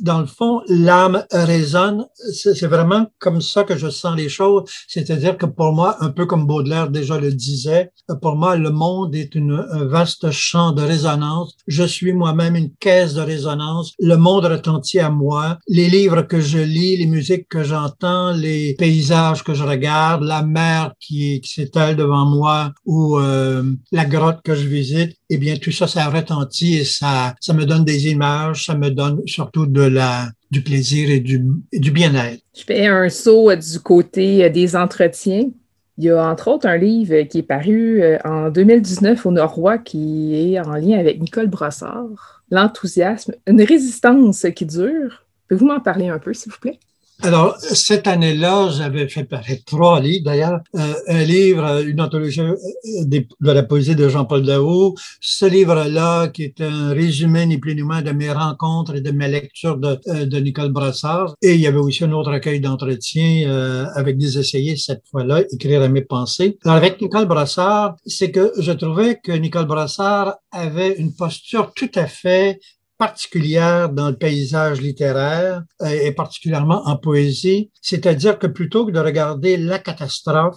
dans le fond, l'âme résonne. C'est vraiment comme ça que je sens les choses. C'est-à-dire que pour moi, un peu comme Baudelaire déjà le disait, pour moi, le monde est une, un vaste champ de résonance. Je suis moi-même une caisse de résonance. Le monde retentit à moi. Les livres que je lis, les musiques que j'entends, les paysages que je regarde, la mer qui, s'étale devant moi ou euh, la grotte que je visite, eh bien, tout ça, ça retentit et ça, ça me donne des images, ça me donne surtout du plaisir et du, bien-être. Je fais un saut euh, du côté euh, des entretiens. Il y a entre autres un livre qui est paru en 2019 au Norrois qui est en lien avec Nicole Brossard. L'enthousiasme, une résistance qui dure. Pouvez-vous m'en parler un peu, s'il vous plaît? Alors, cette année-là, j'avais fait paraître trois livres, d'ailleurs, euh, un livre, une anthologie euh, de, la poésie de Jean-Paul Daou, ce livre-là, qui est un résumé ni plus ni moins de mes rencontres et de mes lectures de, euh, Nicole Brassard. Et il y avait aussi un autre recueil d'entretien avec des essayés, cette fois-là, écrire à mes pensées. Alors, avec Nicole Brassard, c'est que je trouvais que Nicole Brassard avait une posture tout à fait particulière dans le paysage littéraire euh, et particulièrement en poésie, c'est-à-dire que plutôt que de regarder la catastrophe,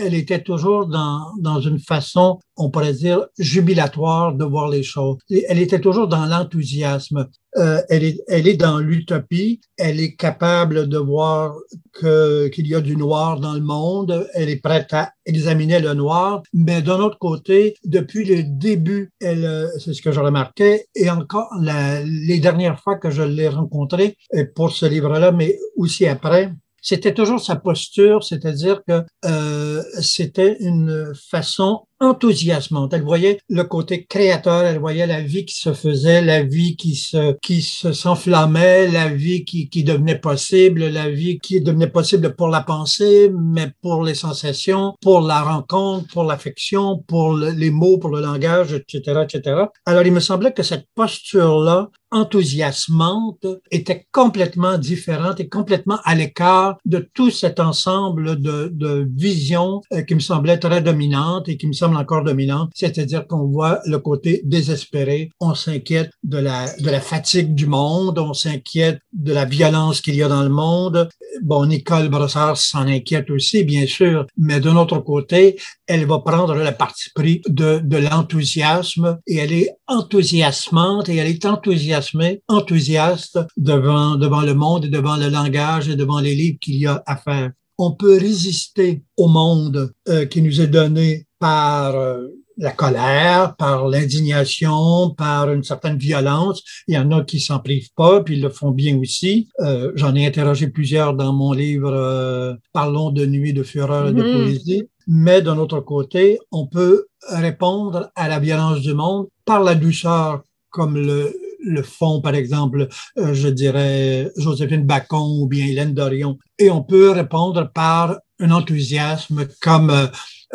elle était toujours dans, dans une façon, on pourrait dire, jubilatoire de voir les choses. Elle était toujours dans l'enthousiasme. Euh, elle, est, elle est dans l'utopie. Elle est capable de voir que, qu'il y a du noir dans le monde. Elle est prête à examiner le noir. Mais d'un autre côté, depuis le début, c'est ce que je remarquais, et encore la, les dernières fois que je l'ai rencontrée pour ce livre-là, mais aussi après, c'était toujours sa posture, c'est-à-dire que euh, c'était une façon enthousiasmante. Elle voyait le côté créateur, elle voyait la vie qui se faisait, la vie qui se qui se s'enflammait, la vie qui, qui devenait possible, la vie qui devenait possible pour la pensée, mais pour les sensations, pour la rencontre, pour l'affection, pour les mots, pour le langage, etc., etc. Alors, il me semblait que cette posture-là, enthousiasmante, était complètement différente et complètement à l'écart de tout cet ensemble de, de visions euh, qui me semblait très dominante et qui me semble encore dominante, c'est-à-dire qu'on voit le côté désespéré, on s'inquiète de la, de la fatigue du monde, on s'inquiète de la violence qu'il y a dans le monde. Bon, Nicole Brossard s'en inquiète aussi, bien sûr, mais d'un autre côté, elle va prendre la partie pris de, de l'enthousiasme et elle est enthousiasmante et elle est enthousiaste devant, devant le monde et devant le langage et devant les livres qu'il y a à faire on peut résister au monde euh, qui nous est donné par euh, la colère, par l'indignation, par une certaine violence. Il y en a qui s'en privent pas, puis ils le font bien aussi. Euh, J'en ai interrogé plusieurs dans mon livre euh, Parlons de nuit, de fureur et de mm-hmm. poésie. Mais d'un autre côté, on peut répondre à la violence du monde par la douceur, comme le, le font, par exemple, euh, je dirais, Joséphine Bacon ou bien Hélène Dorion. Et on peut répondre par un enthousiasme comme euh,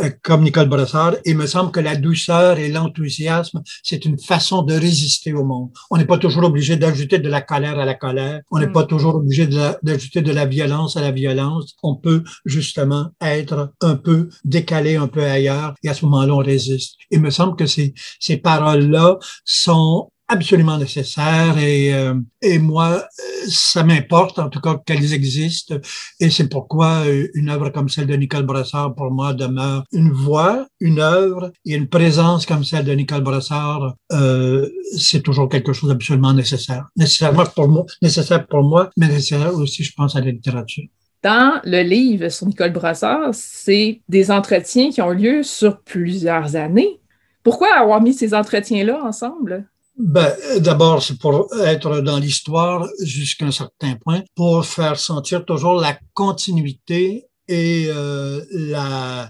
euh, comme Nicole Brossard. Il me semble que la douceur et l'enthousiasme, c'est une façon de résister au monde. On n'est pas toujours obligé d'ajouter de la colère à la colère. On n'est mm. pas toujours obligé d'ajouter de, la violence à la violence. On peut justement être un peu décalé, un peu ailleurs, et à ce moment-là, on résiste. Il me semble que ces, ces paroles-là sont absolument nécessaires et, euh, et moi, ça m'importe en tout cas qu'elles existent et c'est pourquoi euh, une œuvre comme celle de Nicole Brossard pour moi demeure une voix, une œuvre et une présence comme celle de Nicole Brossard, euh, c'est toujours quelque chose d'absolument nécessaire. Nécessairement pour moi, nécessaire pour moi, mais nécessaire aussi, je pense, à la littérature. Dans le livre sur Nicole Brossard, c'est des entretiens qui ont lieu sur plusieurs années. Pourquoi avoir mis ces entretiens-là ensemble? Ben, d'abord, c'est pour être dans l'histoire jusqu'à un certain point, pour faire sentir toujours la continuité et euh, la,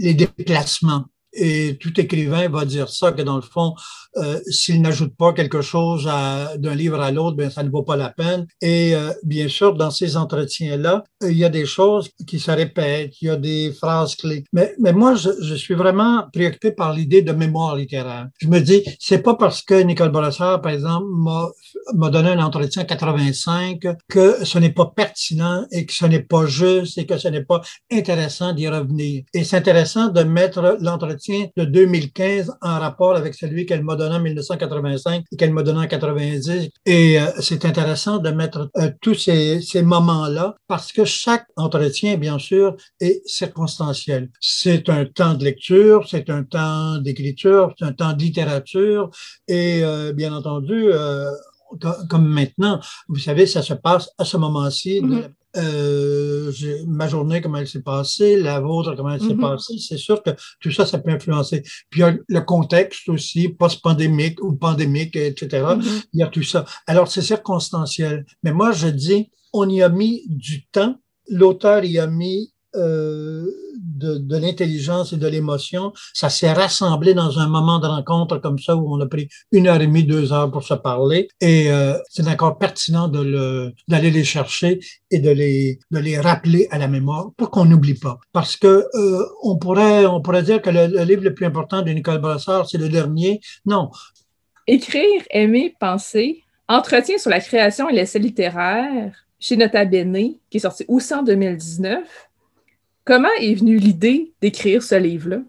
les déplacements. Et tout écrivain va dire ça, que dans le fond, euh, s'il n'ajoute pas quelque chose d'un livre à l'autre, ben ça ne vaut pas la peine. Et euh, bien sûr, dans ces entretiens-là, il y a des choses qui se répètent, il y a des phrases clés. Mais, mais moi, je, je suis vraiment préoccupé par l'idée de mémoire littéraire. Je me dis, c'est pas parce que Nicole Borassard, par exemple, m'a donné un entretien 85 que ce n'est pas pertinent et que ce n'est pas juste et que ce n'est pas intéressant d'y revenir. Et c'est intéressant de mettre l'entretien de 2015 en rapport avec celui qu'elle m'a en 1985 et qu'elle m'a donné en 90. Et euh, c'est intéressant de mettre euh, tous ces, ces moments-là parce que chaque entretien, bien sûr, est circonstanciel. C'est un temps de lecture, c'est un temps d'écriture, c'est un temps de littérature et euh, bien entendu, comme maintenant, vous savez, ça se passe à ce moment-ci. Euh, ma journée, comment elle s'est passée, la vôtre, comment elle s'est mm-hmm. passée. C'est sûr que tout ça, ça peut influencer. Puis il y a le contexte aussi, post-pandémique ou pandémique, etc. Mm-hmm. Il y a tout ça. Alors, c'est circonstanciel. Mais moi, je dis, on y a mis du temps. L'auteur y a mis euh, de, l'intelligence et de l'émotion, ça s'est rassemblé dans un moment de rencontre comme ça où on a pris une heure et demie, deux heures pour se parler. Et euh, c'est encore pertinent le, d'aller les chercher et de les, de les rappeler à la mémoire pour qu'on n'oublie pas. Parce que euh, on pourrait, on pourrait dire que le, livre le plus important de Nicole Brassard, c'est le dernier. Non. Écrire, aimer, penser, entretien sur la création et l'essai littéraire chez Nota Bene, qui est sorti aussi en 2019 Comment est venue l'idée d'écrire ce livre-là?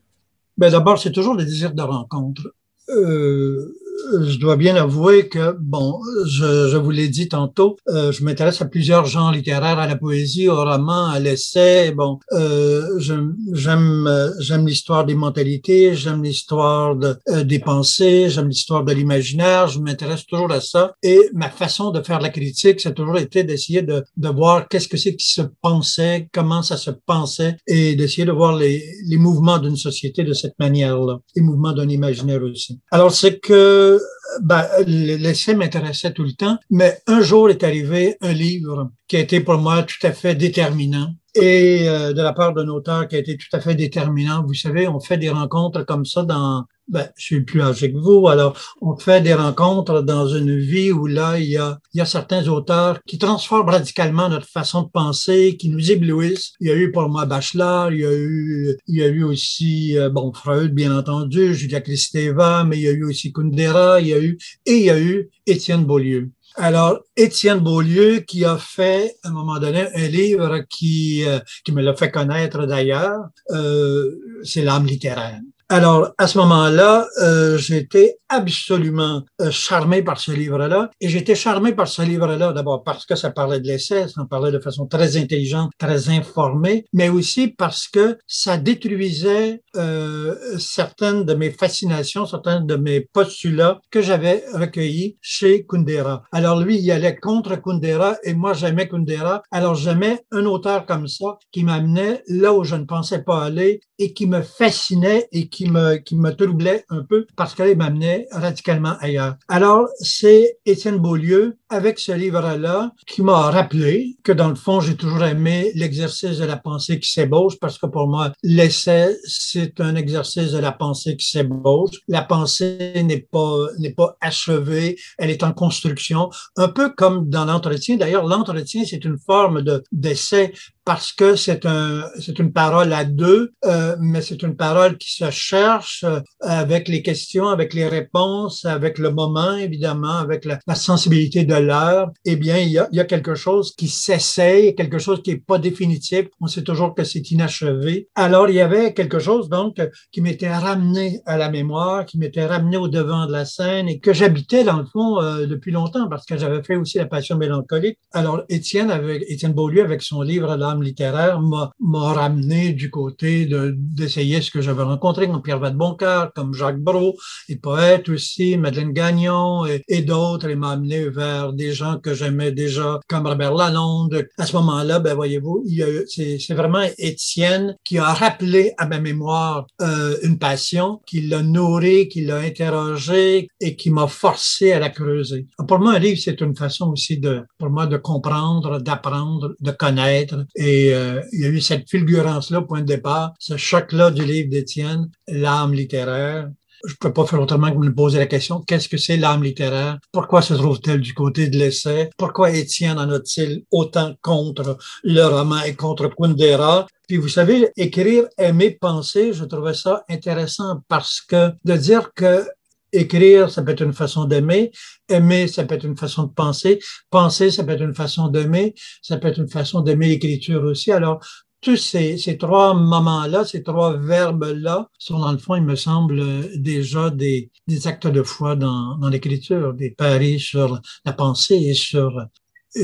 Ben D'abord, c'est toujours le désir de rencontre. Euh, je dois bien avouer que, bon, je, je vous l'ai dit tantôt, euh, je m'intéresse à plusieurs genres littéraires, à la poésie, au roman, à l'essai. Bon, euh, j'aime j'aime l'histoire des mentalités, j'aime l'histoire de, euh, des pensées, j'aime l'histoire de l'imaginaire. Je m'intéresse toujours à ça. Et ma façon de faire la critique, a toujours été d'essayer de, de voir qu'est-ce que c'est qui se pensait, comment ça se pensait, et d'essayer de voir les, les mouvements d'une société de cette manière-là, les mouvements d'un imaginaire aussi. Alors, c'est que ben, l'essai m'intéressait tout le temps, mais un jour est arrivé un livre qui a été pour moi tout à fait déterminant et euh, de la part d'un auteur qui a été tout à fait déterminant. Vous savez, on fait des rencontres comme ça dans ben, je suis plus âgé que vous, alors on fait des rencontres dans une vie où là, il y a, il y a certains auteurs qui transforment radicalement notre façon de penser, qui nous éblouissent. Il y a eu pour moi Bachelard, il y a eu, il y a eu aussi, euh, bon, Freud, bien entendu, Julia Kristeva, mais il y a eu aussi Kundera, il y a eu, et il y a eu Étienne Beaulieu. Alors, Étienne Beaulieu, qui a fait, à un moment donné, un livre qui, euh, qui me l'a fait connaître d'ailleurs, euh, c'est l'âme littéraire. Alors, à ce moment-là, euh, j'étais absolument euh, charmé par ce livre-là. Et j'étais charmé par ce livre-là, d'abord parce que ça parlait de l'essai, ça en parlait de façon très intelligente, très informée, mais aussi parce que ça détruisait euh, certaines de mes fascinations, certains de mes postulats que j'avais recueillis chez Kundera. Alors lui, il allait contre Kundera et moi, j'aimais Kundera. Alors j'aimais un auteur comme ça qui m'amenait là où je ne pensais pas aller et qui me fascinait et qui me, qui me troublait un peu parce qu'elle m'amenait radicalement ailleurs. Alors, c'est Étienne Beaulieu avec ce livre-là qui m'a rappelé que dans le fond, j'ai toujours aimé l'exercice de la pensée qui s'ébauche parce que pour moi, l'essai, c'est un exercice de la pensée qui s'ébauche. La pensée n'est pas, n'est pas achevée, elle est en construction, un peu comme dans l'entretien. D'ailleurs, l'entretien, c'est une forme de, d'essai parce que c'est un, c'est une parole à deux, euh, mais c'est une parole qui se cherche euh, avec les questions, avec les réponses, avec le moment, évidemment, avec la, la sensibilité de l'heure, eh bien, il y a, quelque chose qui s'essaye, quelque chose qui est pas définitif. On sait toujours que c'est inachevé. Alors, il y avait quelque chose, donc, qui m'était ramené à la mémoire, qui m'était ramené au devant de la scène et que j'habitais, dans le fond, euh, depuis longtemps parce que j'avais fait aussi La Passion mélancolique. Alors, Étienne, avec, Étienne Beaulieu, avec son livre L'âme littéraire, m'a, ramené du côté de, d'essayer ce que j'avais rencontré comme Pierre Vadeboncoeur, comme Jacques Brault, et poètes aussi, Madeleine Gagnon et, et d'autres, et m'a amené vers des gens que j'aimais déjà, comme Robert Lalonde. À ce moment-là, ben voyez-vous, c'est vraiment Étienne qui a rappelé à ma mémoire euh, une passion, qui l'a nourri, qui l'a interrogé et qui m'a forcé à la creuser. Pour moi, un livre, c'est une façon aussi de, pour moi, de comprendre, d'apprendre, de connaître. Et euh, il y a eu cette fulgurance-là, point de départ, ce choc-là du livre d'Étienne, l'âme littéraire, je peux pas faire autrement que me poser la question, qu'est-ce que c'est l'âme littéraire? Pourquoi se trouve-t-elle du côté de l'essai? Pourquoi Étienne en a-t-il autant contre le roman et contre Kundera? Puis vous savez, écrire, aimer, penser, je trouvais ça intéressant parce que de dire que écrire, ça peut être une façon d'aimer, aimer, ça peut être une façon de penser, penser, ça peut être une façon d'aimer, ça peut être une façon d'aimer l'écriture aussi. Alors, tous ces, ces trois moments-là, ces trois verbes-là, sont dans le fond, il me semble, déjà des, des actes de foi dans, dans l'écriture, des paris sur la pensée et sur,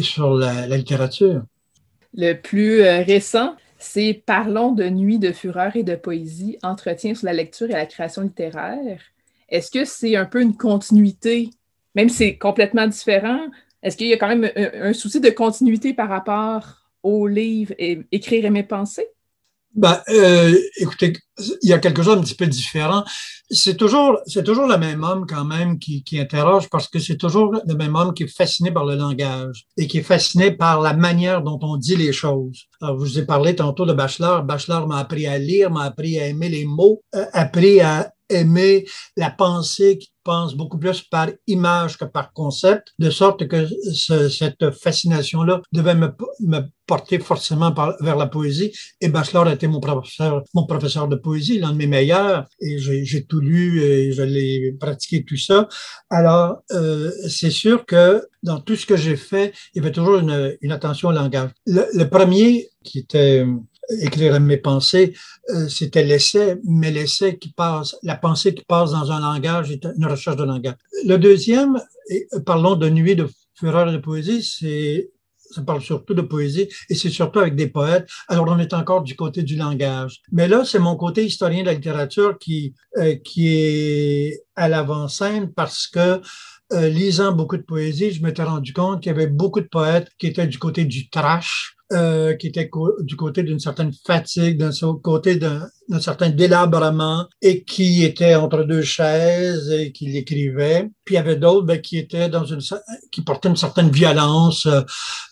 sur la, la littérature. Le plus euh, récent, c'est Parlons de nuit, de fureur et de poésie, entretien sur la lecture et la création littéraire. Est-ce que c'est un peu une continuité, même si c'est complètement différent, est-ce qu'il y a quand même un, un souci de continuité par rapport au livre Écrire mes pensées? Ben, euh, écoutez, il y a quelque chose un petit peu différent. C'est toujours, c'est toujours le même homme quand même qui, qui interroge parce que c'est toujours le même homme qui est fasciné par le langage et qui est fasciné par la manière dont on dit les choses. Alors, je vous ai parlé tantôt de Bachelor. Bachelor m'a appris à lire, m'a appris à aimer les mots, euh, appris à aimer la pensée qui pense beaucoup plus par image que par concept, de sorte que cette fascination-là devait me, me, porter forcément par, vers la poésie. Et Bachelor a été mon professeur, mon professeur de poésie, l'un de mes meilleurs, et j'ai tout lu et je l'ai pratiqué tout ça. Alors, euh, c'est sûr que dans tout ce que j'ai fait, il y avait toujours une, une attention au langage. Le, le premier, qui était écrire mes pensées, euh, c'était l'essai, mais l'essai qui passe, la pensée qui passe dans un langage une recherche de langage. Le deuxième, euh, parlons de nuit de fureur de poésie, c'est ça parle surtout de poésie et c'est surtout avec des poètes. Alors on est encore du côté du langage. Mais là, c'est mon côté historien de la littérature qui euh, qui est à l'avant-scène parce que lisant beaucoup de poésie, je m'étais rendu compte qu'il y avait beaucoup de poètes qui étaient du côté du trash, euh, qui était du côté d'une certaine fatigue, d'un côté d'un certain délabrement et qui était entre deux chaises et qui l'écrivait. Puis il y avait d'autres ben, qui étaient dans une qui portaient une certaine violence.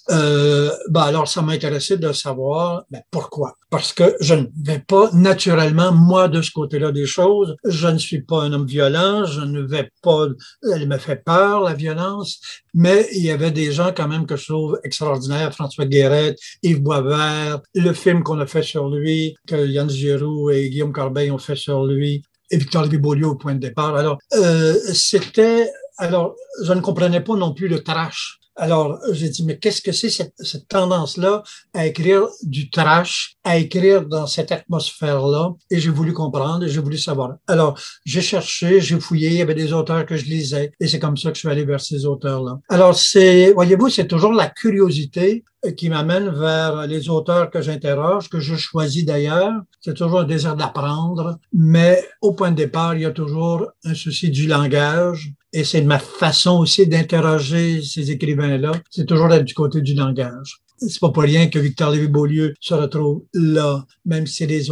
Euh, ben, alors ça m'intéressait de savoir ben, pourquoi. Parce que je ne vais pas naturellement moi de ce côté-là des choses. Je ne suis pas un homme violent. Je ne vais pas. Elle me fait peur la violence. Mais il y avait des gens quand même que je trouve extraordinaires. François Guérette, Yves Boisvert, le film qu'on a fait sur lui, que Yann Giroux et Guillaume Corbeil ont fait sur lui, et Victor Louis au point de départ. Alors, euh, c'était, alors, je ne comprenais pas non plus le trash alors, j'ai dit, mais qu'est-ce que c'est cette, tendance-là à écrire du trash, à écrire dans cette atmosphère-là? Et j'ai voulu comprendre et j'ai voulu savoir. Alors, j'ai cherché, j'ai fouillé, il y avait des auteurs que je lisais et c'est comme ça que je suis allé vers ces auteurs-là. Alors, c'est, voyez-vous, c'est toujours la curiosité qui m'amène vers les auteurs que j'interroge, que je choisis d'ailleurs. C'est toujours un désir d'apprendre, mais au point de départ, il y a toujours un souci du langage et c'est ma façon aussi d'interroger ces écrivains-là. C'est toujours d'être du côté du langage. C'est pas pour rien que Victor Lévy-Beaulieu se retrouve là, même si c'est des,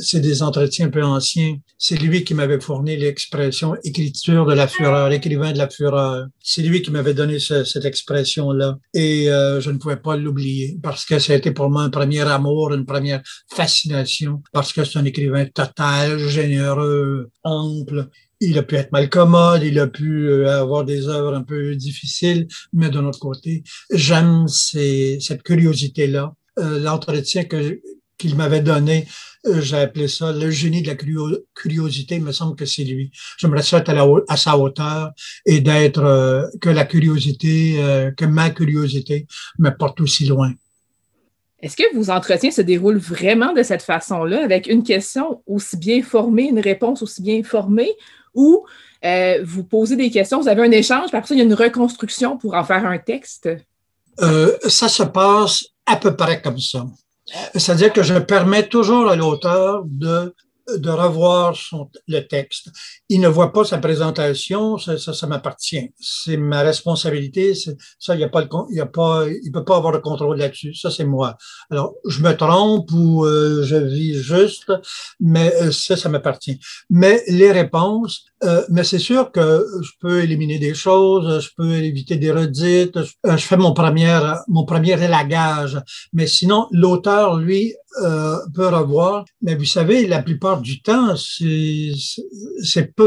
c'est des entretiens un peu anciens. C'est lui qui m'avait fourni l'expression écriture de la fureur, écrivain de la fureur. C'est lui qui m'avait donné cette expression-là. Et euh, je ne pouvais pas l'oublier parce que ça a été pour moi un premier amour, une première fascination, parce que c'est un écrivain total, généreux, ample il a pu être mal commode, il a pu euh, avoir des œuvres un peu difficiles, mais d'un autre côté, j'aime cette curiosité-là. Euh, l'entretien qu'il m'avait donné, euh, j'ai appelé ça le génie de la curiosité. Il me semble que c'est lui. J'aimerais ça être à, à, sa hauteur et d'être que la curiosité, que ma curiosité me porte aussi loin. Est-ce que vos entretiens se déroulent vraiment de cette façon-là, avec une question aussi bien formée, une réponse aussi bien formée, ou euh, vous posez des questions, vous avez un échange, puis après ça, il y a une reconstruction pour en faire un texte? Euh, ça se passe à peu près comme ça. C'est-à-dire que je permets toujours à l'auteur de revoir le texte. Il ne voit pas sa présentation, ça, ça, ça m'appartient. C'est ma responsabilité. Ça, il y a pas, il y a pas, il peut pas avoir de contrôle là-dessus. Ça, c'est moi. Alors, je me trompe ou euh, je vis juste, mais euh, ça, ça m'appartient. Mais les réponses, euh, mais c'est sûr que je peux éliminer des choses, je peux éviter des redites, je, je fais mon premier, mon premier élagage. Mais sinon, l'auteur, lui, euh, peut revoir. Mais vous savez, la plupart du temps, c'est peu,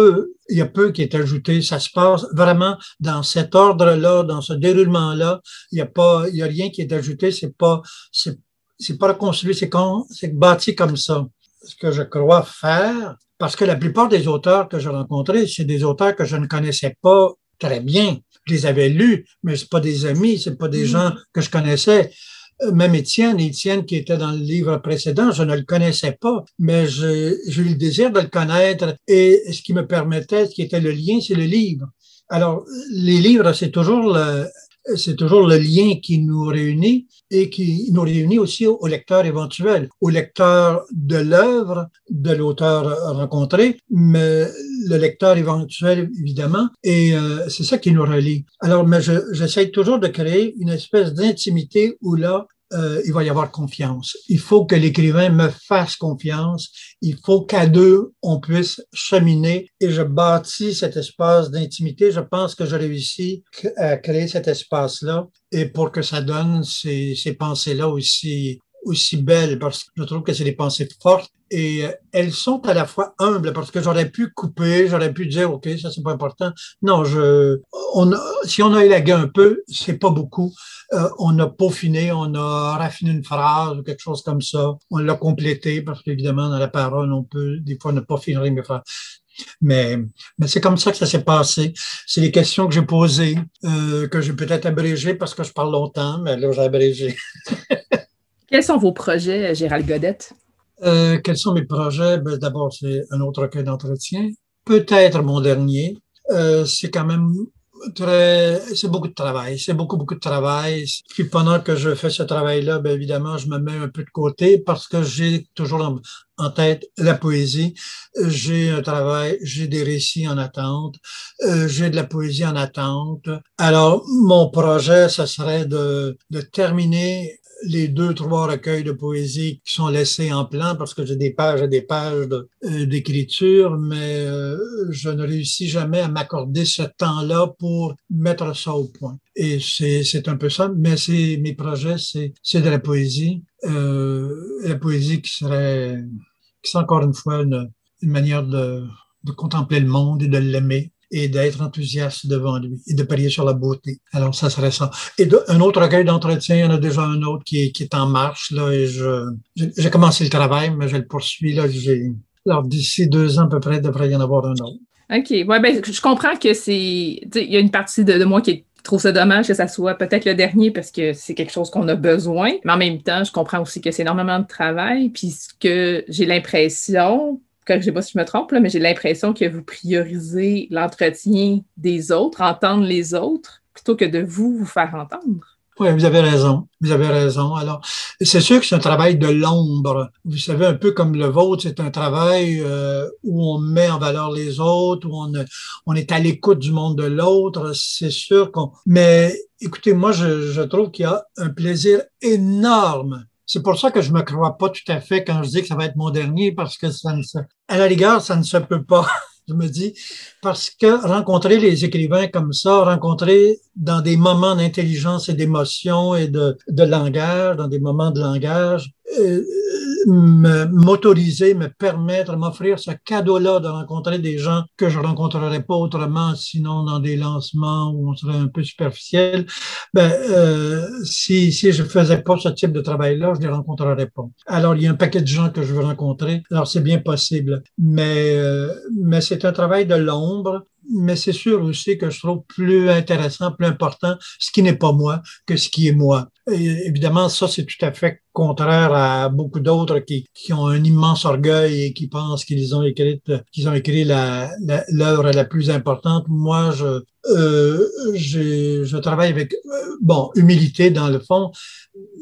il y a peu qui est ajouté. Ça se passe vraiment dans cet ordre-là, dans ce déroulement-là. Il y a pas, il y a rien qui est ajouté. C'est pas, c'est, c'est pas reconstruit. C'est c'est bâti comme ça. Ce que je crois faire, parce que la plupart des auteurs que j'ai rencontrés, c'est des auteurs que je ne connaissais pas très bien. Je les avais lus, mais c'est pas des amis, c'est pas des mm-hmm. gens que je connaissais. Euh, même Étienne, Étienne qui était dans le livre précédent, je ne le connaissais pas, mais j'ai eu le désir de le connaître et ce qui me permettait, ce qui était le lien, c'est le livre. Alors, les livres, c'est toujours le, c'est toujours le lien qui nous réunit et qui nous réunit aussi au, lecteur éventuel, au lecteur de l'œuvre de l'auteur rencontré, mais le lecteur éventuel évidemment, et euh, c'est ça qui nous relie. Alors, mais j'essaie toujours de créer une espèce d'intimité où là, euh, il va y avoir confiance. Il faut que l'écrivain me fasse confiance. Il faut qu'à deux, on puisse cheminer et je bâtis cet espace d'intimité. Je pense que je réussis à créer cet espace-là et pour que ça donne ces, ces pensées-là aussi aussi belles parce que je trouve que c'est des pensées fortes et euh, elles sont à la fois humbles parce que j'aurais pu couper, j'aurais pu dire ok ça c'est pas important. Non, je, on si on a élagué un peu, c'est pas beaucoup. Euh, on a peaufiné, on a raffiné une phrase ou quelque chose comme ça. On l'a complété parce qu'évidemment dans la parole on peut des fois ne pas finir mes phrases. Mais, mais c'est comme ça que ça s'est passé. C'est les questions que j'ai posées, euh, que j'ai peut-être abrégées parce que je parle longtemps, mais là, j'ai abrégé. Quels sont vos projets, Gérald Godette? Euh, quels sont mes projets? Ben, D'abord, c'est un autre recueil d'entretien. Peut-être mon dernier. Euh, c'est quand même très, c'est beaucoup de travail. C'est beaucoup, beaucoup de travail. Puis pendant que je fais ce travail-là, ben évidemment, je me mets un peu de côté parce que j'ai toujours en, en, tête la poésie. J'ai un travail, j'ai des récits en attente. Euh, j'ai de la poésie en attente. Alors, mon projet, ce serait de, de terminer les deux, trois recueils de poésie qui sont laissés en plan parce que j'ai des pages et des pages euh, d'écriture, mais euh, je ne réussis jamais à m'accorder ce temps-là pour mettre ça au point. Et c'est un peu ça, mais c'est mes projets, c'est de la poésie. Euh, la poésie qui serait, qui serait encore une fois une, une manière de, de contempler le monde et de l'aimer et d'être enthousiaste devant lui et de parier sur la beauté. Alors, ça serait ça. Et un autre recueil d'entretien, il y en a déjà un autre qui est, qui est en marche, là, et je, j'ai commencé le travail, mais je le poursuis, là, j'ai, alors, d'ici deux ans à peu près, il devrait y en avoir un autre. OK. Ouais, ben, je comprends que c'est, il y a une partie de, de moi qui trouve ça dommage que ça soit peut-être le dernier parce que c'est quelque chose qu'on a besoin. Mais en même temps, je comprends aussi que c'est énormément de travail. Puis ce que j'ai l'impression, sais pas si je me trompe, là, mais j'ai l'impression que vous priorisez l'entretien des autres, entendre les autres, plutôt que de vous vous faire entendre. Oui, vous avez raison. Vous avez raison. Alors, c'est sûr que c'est un travail de l'ombre. Vous savez, un peu comme le vôtre, c'est un travail euh, où on met en valeur les autres, où on, on est à l'écoute du monde de l'autre. C'est sûr qu'on. Mais écoutez, moi, je, je trouve qu'il y a un plaisir énorme c'est pour ça que je me crois pas tout à fait quand je dis que ça va être mon dernier, parce que ça ne se, à la rigueur, ça ne se peut pas. je me dis, parce que rencontrer les écrivains comme ça, rencontrer dans des moments d'intelligence et d'émotion et de, langage, dans des moments de langage, euh, m'autoriser, me permettre, m'offrir ce cadeau-là de rencontrer des gens que je rencontrerais pas autrement, sinon dans des lancements où on serait un peu superficiel. Ben, euh, si, si je faisais pas ce type de travail-là, je les rencontrerais pas. Alors, il y a un paquet de gens que je veux rencontrer. Alors, c'est bien possible. Mais, euh, mais c'est un travail de mais c'est sûr aussi que je trouve plus intéressant, plus important ce qui n'est pas moi que ce qui est moi. Évidemment, ça, c'est tout à fait contraire à beaucoup d'autres qui, qui ont un immense orgueil et qui pensent qu'ils ont écrit, qu'ils ont écrit l'œuvre la, plus importante. Moi, je, euh, je travaille avec, euh, bon, humilité dans le fond,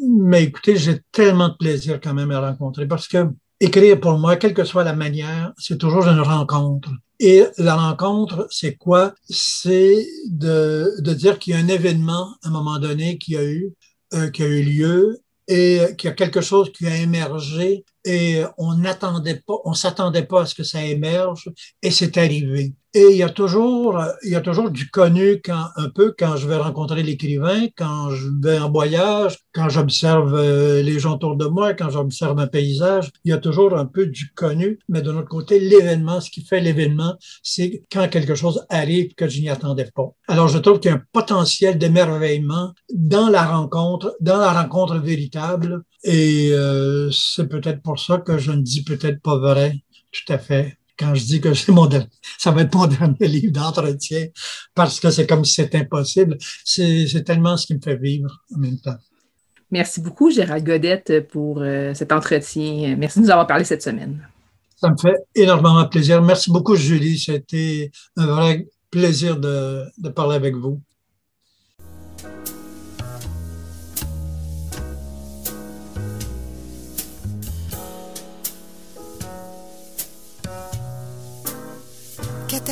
mais écoutez, j'ai tellement de plaisir quand même à rencontrer parce que écrire pour moi, quelle que soit la manière, c'est toujours une rencontre. Et la rencontre, c'est quoi? C'est de, dire qu'il y a un événement à un moment donné qui a eu, euh, qui a eu lieu et qu'il y a quelque chose qui a émergé et on n'attendait pas, on s'attendait pas à ce que ça émerge et c'est arrivé. Et il y a toujours, il y a toujours du connu quand, un peu quand je vais rencontrer l'écrivain, quand je vais en voyage, quand j'observe euh, les gens autour de moi, quand j'observe un paysage, il y a toujours un peu du connu. Mais de notre côté, l'événement, ce qui fait l'événement, c'est quand quelque chose arrive que je n'y attendais pas. Alors, je trouve qu'il y a un potentiel d'émerveillement dans la rencontre, dans la rencontre véritable. Et euh, c'est peut-être pour ça que je ne dis peut-être pas vrai. Tout à fait quand je dis que c'est mon ça va être mon dernier livre d'entretien parce que c'est comme si c'était impossible. C'est tellement ce qui me fait vivre en même temps. Merci beaucoup, Gérald Godette, pour euh, cet entretien. Merci de nous avoir parlé cette semaine. Ça me fait énormément plaisir. Merci beaucoup, Julie. C'était un vrai plaisir de, de parler avec vous.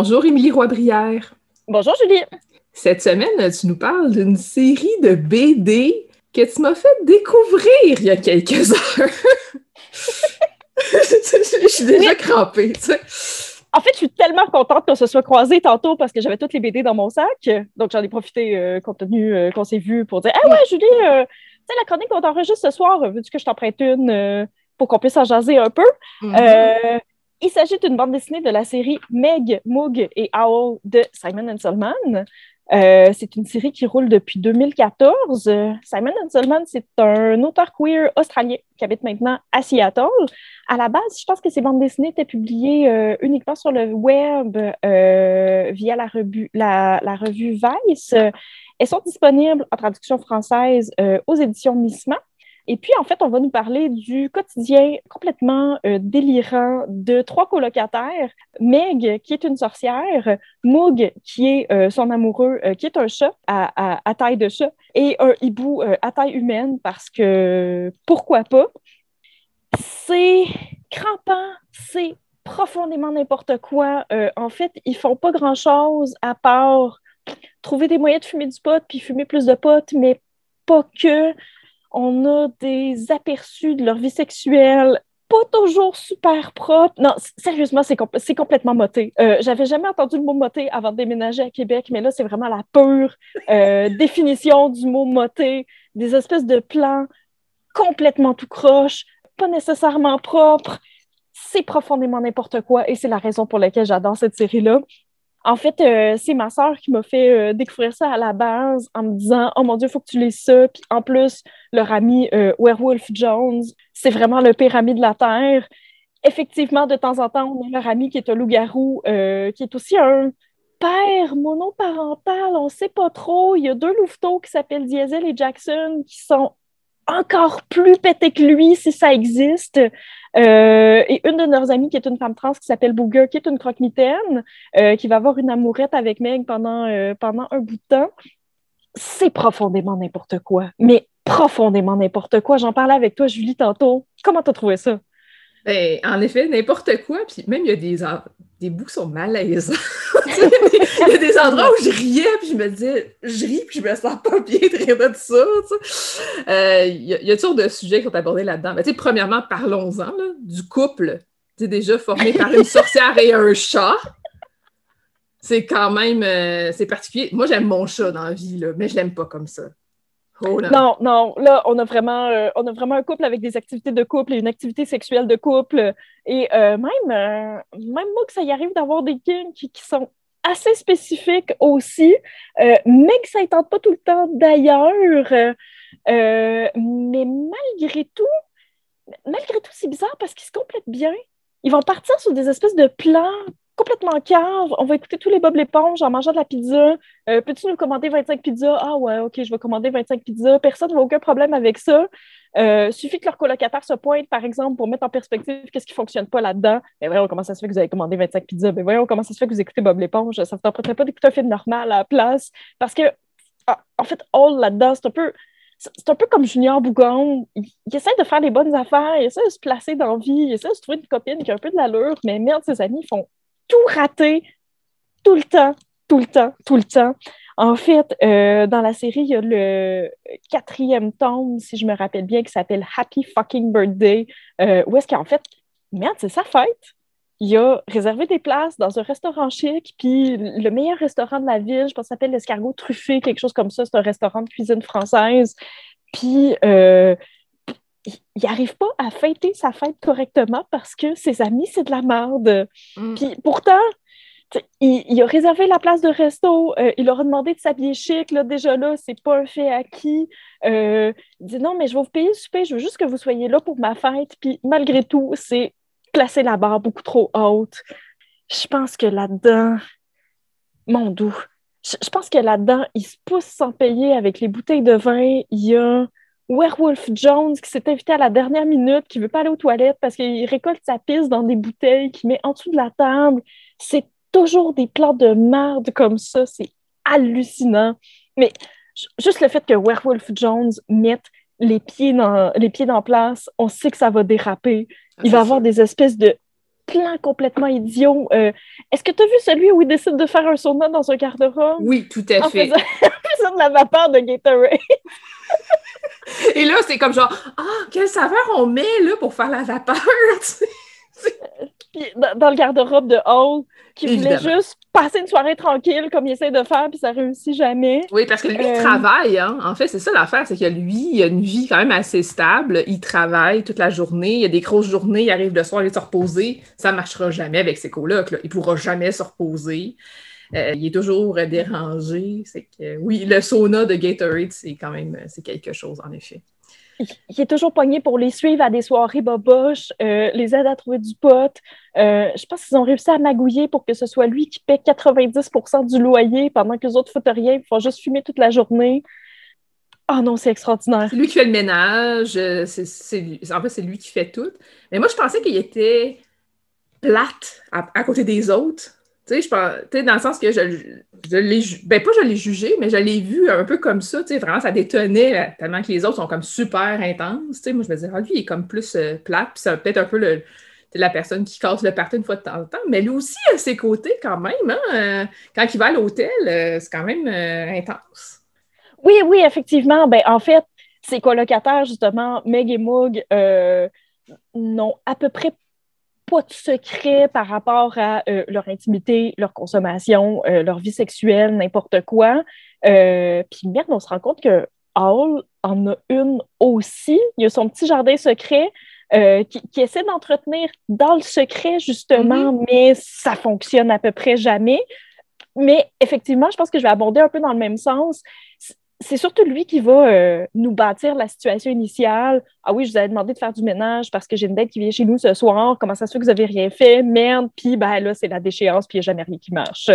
Bonjour Émilie Roy-Brière. Bonjour Julie. Cette semaine, tu nous parles d'une série de BD que tu m'as fait découvrir il y a quelques heures. je suis déjà crampée, tu sais. En fait, je suis tellement contente qu'on se soit croisés tantôt parce que j'avais toutes les BD dans mon sac. Donc, j'en ai profité euh, compte tenu euh, qu'on s'est vu pour dire Ah ouais, Julie, euh, tu sais, la chronique qu'on t'enregistre ce soir, veux-tu que je t'emprunte une pour qu'on puisse en jaser un peu? Mm-hmm. Il s'agit d'une bande dessinée de la série Meg, Moog et Owl de Simon Solman. Euh, c'est une série qui roule depuis 2014. Simon Solman, c'est un auteur queer australien qui habite maintenant à Seattle. À la base, je pense que ces bandes dessinées étaient publiées euh, uniquement sur le web euh, via la revue, la, la, revue Vice. Elles sont disponibles en traduction française aux éditions Missement. Et puis, en fait, on va nous parler du quotidien complètement euh, délirant de trois colocataires. Meg, qui est une sorcière, Moog, qui est euh, son amoureux, euh, qui est un chat à, taille de chat, et un hibou à taille humaine, parce que pourquoi pas? C'est crampant, c'est profondément n'importe quoi. en fait, ils font pas grand-chose à part trouver des moyens de fumer du pot, puis fumer plus de pot, mais pas que on a des aperçus de leur vie sexuelle pas toujours super propre. Non, sérieusement, c'est complètement moté. Euh, J'avais jamais entendu le mot moté avant de déménager à Québec, mais là, c'est vraiment la pure euh, définition du mot moté. Des espèces de plans complètement tout croche, pas nécessairement propres. C'est profondément n'importe quoi et c'est la raison pour laquelle j'adore cette série-là. En fait, euh, c'est ma sœur qui m'a fait euh, découvrir ça à la base en me disant Oh mon Dieu, il faut que tu lises ça. Puis en plus, leur ami euh, Werewolf Jones, c'est vraiment le pire ami de la Terre. Effectivement, de temps en temps, on a leur ami qui est un loup-garou, qui est aussi un père monoparental, on ne sait pas trop. Il y a deux louveteaux qui s'appellent Diesel et Jackson qui sont encore plus pété que lui si ça existe. Euh, et une de leurs amies qui est une femme trans qui s'appelle Booger, qui est une croque-mitaine, euh, qui va avoir une amourette avec Meg pendant, euh, pendant un bout de temps. C'est profondément n'importe quoi, mais profondément n'importe quoi. J'en parlais avec toi, Julie, tantôt. Comment t'as trouvé ça? Ben, en effet, n'importe quoi. Puis même, il y a des, des bouts qui sont malaisants. il y a des endroits où je riais, puis je me disais, je ris, puis je me sens pas bien de rire de ça. Euh, il y, a, a toujours de sujets qui sont abordés là-dedans. Mais premièrement, parlons-en du couple. déjà formé par une sorcière et un chat. C'est quand même euh, c'est particulier. Moi, j'aime mon chat dans la vie, là, mais je l'aime pas comme ça. Oh non, non, là, on a, vraiment, euh, on a vraiment un couple avec des activités de couple et une activité sexuelle de couple. Et euh, même, euh, même moi, que ça y arrive d'avoir des kinks qui, sont assez spécifiques aussi, mais que ça ne tente pas tout le temps d'ailleurs. mais malgré tout, malgré tout, c'est bizarre parce qu'ils se complètent bien. Ils vont partir sur des espèces de plans complètement cave. On va écouter tous les Bob l'éponge en mangeant de la pizza. Euh, peux-tu nous commander 25 pizzas? Ah ouais, OK, je vais commander 25 pizzas. Personne n'a aucun problème avec ça. Euh, suffit que leur colocataire se pointe, par exemple, pour mettre en perspective qu'est-ce qui ne fonctionne pas là-dedans. Mais voyons comment ça se fait que vous avez commandé 25 pizzas. Mais voyons comment ça se fait que vous écoutez Bob l'éponge. Ça ne vous pas d'écouter un film normal à la place? Parce que, ah, en fait, all là-dedans, c'est un peu c'est un peu comme Junior Bougon. Il, essaie de faire les bonnes affaires, il essaie de se placer dans la vie, il essaie de se trouver une copine qui a un peu de l'allure, mais merde, ses amis font tout raté tout le temps, tout le temps, tout le temps. En fait, euh, dans la série, il y a le quatrième tome, si je me rappelle bien, qui s'appelle Happy Fucking Birthday, euh, où est-ce qu'en fait, merde, c'est sa fête. Il a réservé des places dans un restaurant chic, puis le meilleur restaurant de la ville, je pense s'appelle l'Escargot Truffé, quelque chose comme ça, c'est un restaurant de cuisine française. Puis euh, il n'arrive pas à fêter sa fête correctement parce que ses amis, c'est de la merde. Mm. Puis pourtant, il, a réservé la place de resto, euh, il leur a demandé de s'habiller chic, là, déjà là, c'est pas un fait acquis. Euh, il dit non, mais je vais vous payer le souper, je veux juste que vous soyez là pour ma fête. Puis malgré tout, c'est placer la barre beaucoup trop haute. Je pense que là-dedans, mon doux, je, pense que là-dedans, il se pousse sans payer avec les bouteilles de vin. Il y a Werewolf Jones qui s'est invité à la dernière minute, qui veut pas aller aux toilettes parce qu'il récolte sa pisse dans des bouteilles qu'il met en dessous de la table. C'est toujours des plans de merde comme ça. C'est hallucinant. Mais juste le fait que Werewolf Jones mette les pieds dans, les pieds dans place, on sait que ça va déraper. Ah, il va avoir des espèces de plans complètement idiots. Euh, est-ce que tu as vu celui où il décide de faire un sauna dans un garde-robe? Oui, tout à fait. En faisant, de la vapeur de Gatorade. Et là, c'est comme genre, ah, quelle saveur on met là pour faire la vapeur? dans, le garde-robe de Hall, qui voulait juste passer une soirée tranquille comme il essaie de faire, puis ça réussit jamais. Oui, parce que lui, il euh, travaille. Hein. En fait, c'est ça l'affaire, c'est que lui, il a une vie quand même assez stable. Il travaille toute la journée. Il y a des grosses journées, il arrive le soir, il est se reposer. Ça ne marchera jamais avec ses colocs. Là. Il ne pourra jamais se reposer. Euh, il est toujours dérangé. C'est que oui, le sauna de Gatorade, c'est quand même c'est quelque chose, en effet il est toujours pogné pour les suivre à des soirées boboches, euh, les aide à trouver du pot. Euh, je pense qu'ils ont réussi à magouiller pour que ce soit lui qui paie 90% du loyer pendant que les autres foutent rien, ils font juste fumer toute la journée. Oh non, c'est extraordinaire. C'est lui qui fait le ménage. Euh, en fait, c'est lui qui fait tout. Mais moi, je pensais qu'il était plate à côté des autres. Tu sais, je pense, dans le sens que je, je l'ai, ben pas je l'ai jugé, mais je l'ai vu un peu comme ça, tu sais, vraiment, ça détonnait euh, tellement que les autres sont comme super intenses, tu sais, moi, je me disais, ah, lui, il est comme plus euh, plate, puis c'est peut-être un peu le, la personne qui casse le party une fois de temps en temps, mais lui aussi a ses côtés quand même, hein, euh, quand il va à l'hôtel, c'est quand même intense. Oui, oui, effectivement, ben en fait, ses colocataires, justement, Meg et Moog, n'ont à peu près pas de secret par rapport à euh, leur intimité, leur consommation, euh, leur vie sexuelle, n'importe quoi. Euh, puis merde, on se rend compte que Hall en a une aussi. Il y a son petit jardin secret qui, essaie d'entretenir dans le secret, justement, mm-hmm. mais ça fonctionne à peu près jamais. Mais effectivement, je pense que je vais aborder un peu dans le même sens c'est surtout lui qui va euh, nous bâtir la situation initiale. Ah oui, je vous avais demandé de faire du ménage parce que j'ai une dette qui vient chez nous ce soir. Comment ça se fait que vous n'avez rien fait? Merde. Puis ben là, c'est la déchéance, puis il n'y a jamais rien qui marche.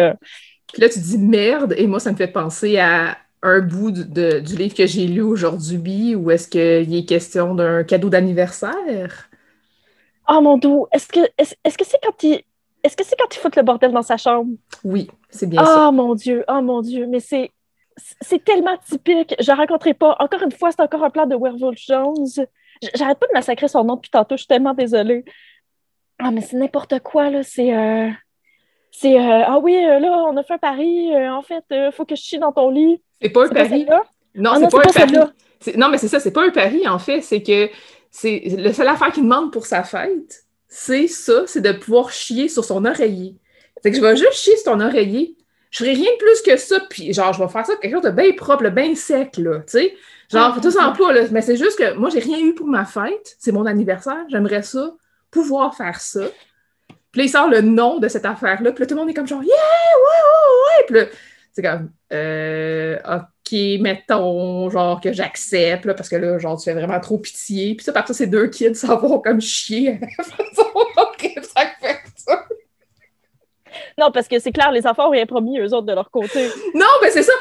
Puis là, tu dis merde, et moi, ça me fait penser à un bout du livre que j'ai lu aujourd'hui où est-ce qu'il est question d'un cadeau d'anniversaire? Oh mon dieu, est-ce que est-ce que c'est quand il est-ce que c'est quand il fout le bordel dans sa chambre? Oui, c'est bien ça. Oh mon Dieu, oh mon Dieu, mais c'est c'est tellement typique. Je ne raconterai pas. Encore une fois, c'est encore un plan de Werewolf Jones. J'arrête pas de massacrer son nom depuis tantôt. Je suis tellement désolée. Ah, mais c'est n'importe quoi, là. C'est. Euh, c'est. Euh, ah oui, euh, là, on a fait un pari. en fait, il faut que je chie dans ton lit. C'est pas un pari. non, ah c'est pas, un pari. Non, mais c'est ça, c'est pas un pari, en fait. C'est que c'est la seule affaire qu'il demande pour sa fête, c'est ça, c'est de pouvoir chier sur son oreiller. C'est que je vais juste chier sur ton oreiller je ferais rien de plus que ça, puis genre, je vais faire ça quelque chose de bien propre, bien sec, là, tu sais. Genre, tout ça en là. Mais c'est juste que moi, j'ai rien eu pour ma fête. C'est mon anniversaire. J'aimerais ça, pouvoir faire ça. Puis là, il sort le nom de cette affaire-là. Puis là, tout le monde est comme genre, yeah, ouais, ouais, ouais. Puis là, c'est comme, euh, OK, mettons, genre, que j'accepte, là, parce que là, genre, tu fais vraiment trop pitié. Puis ça, par ça, ces deux kids s'en vont comme chier. ça fait ça. Non, parce que c'est clair, les enfants ont rien promis, eux autres, de leur côté. Non, mais c'est ça.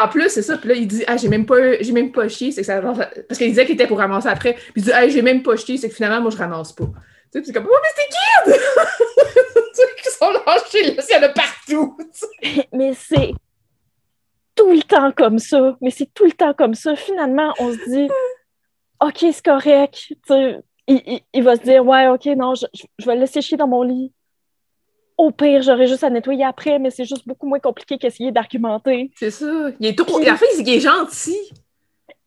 en plus, c'est ça. Puis là, il dit Ah, j'ai même pas, j'ai même pas chié. C'est que ça, parce qu'il disait qu'il était pour ramasser après. Puis il dit Ah, j'ai même pas chié. C'est que finalement, moi, je ramasse pas. Tu sais, c'est comme Oh, mais c'est kids! tu sais, sont lâchés, là, il y en a partout. mais c'est tout le temps comme ça. Mais c'est tout le temps comme ça. Finalement, on se dit OK, c'est correct. Tu sais, il, il, va se dire Ouais, OK, non, je, je vais le laisser chier dans mon lit au pire, j'aurais juste à nettoyer après, mais c'est juste beaucoup moins compliqué qu'essayer d'argumenter. C'est ça. Il est trop... En fait, il est gentil.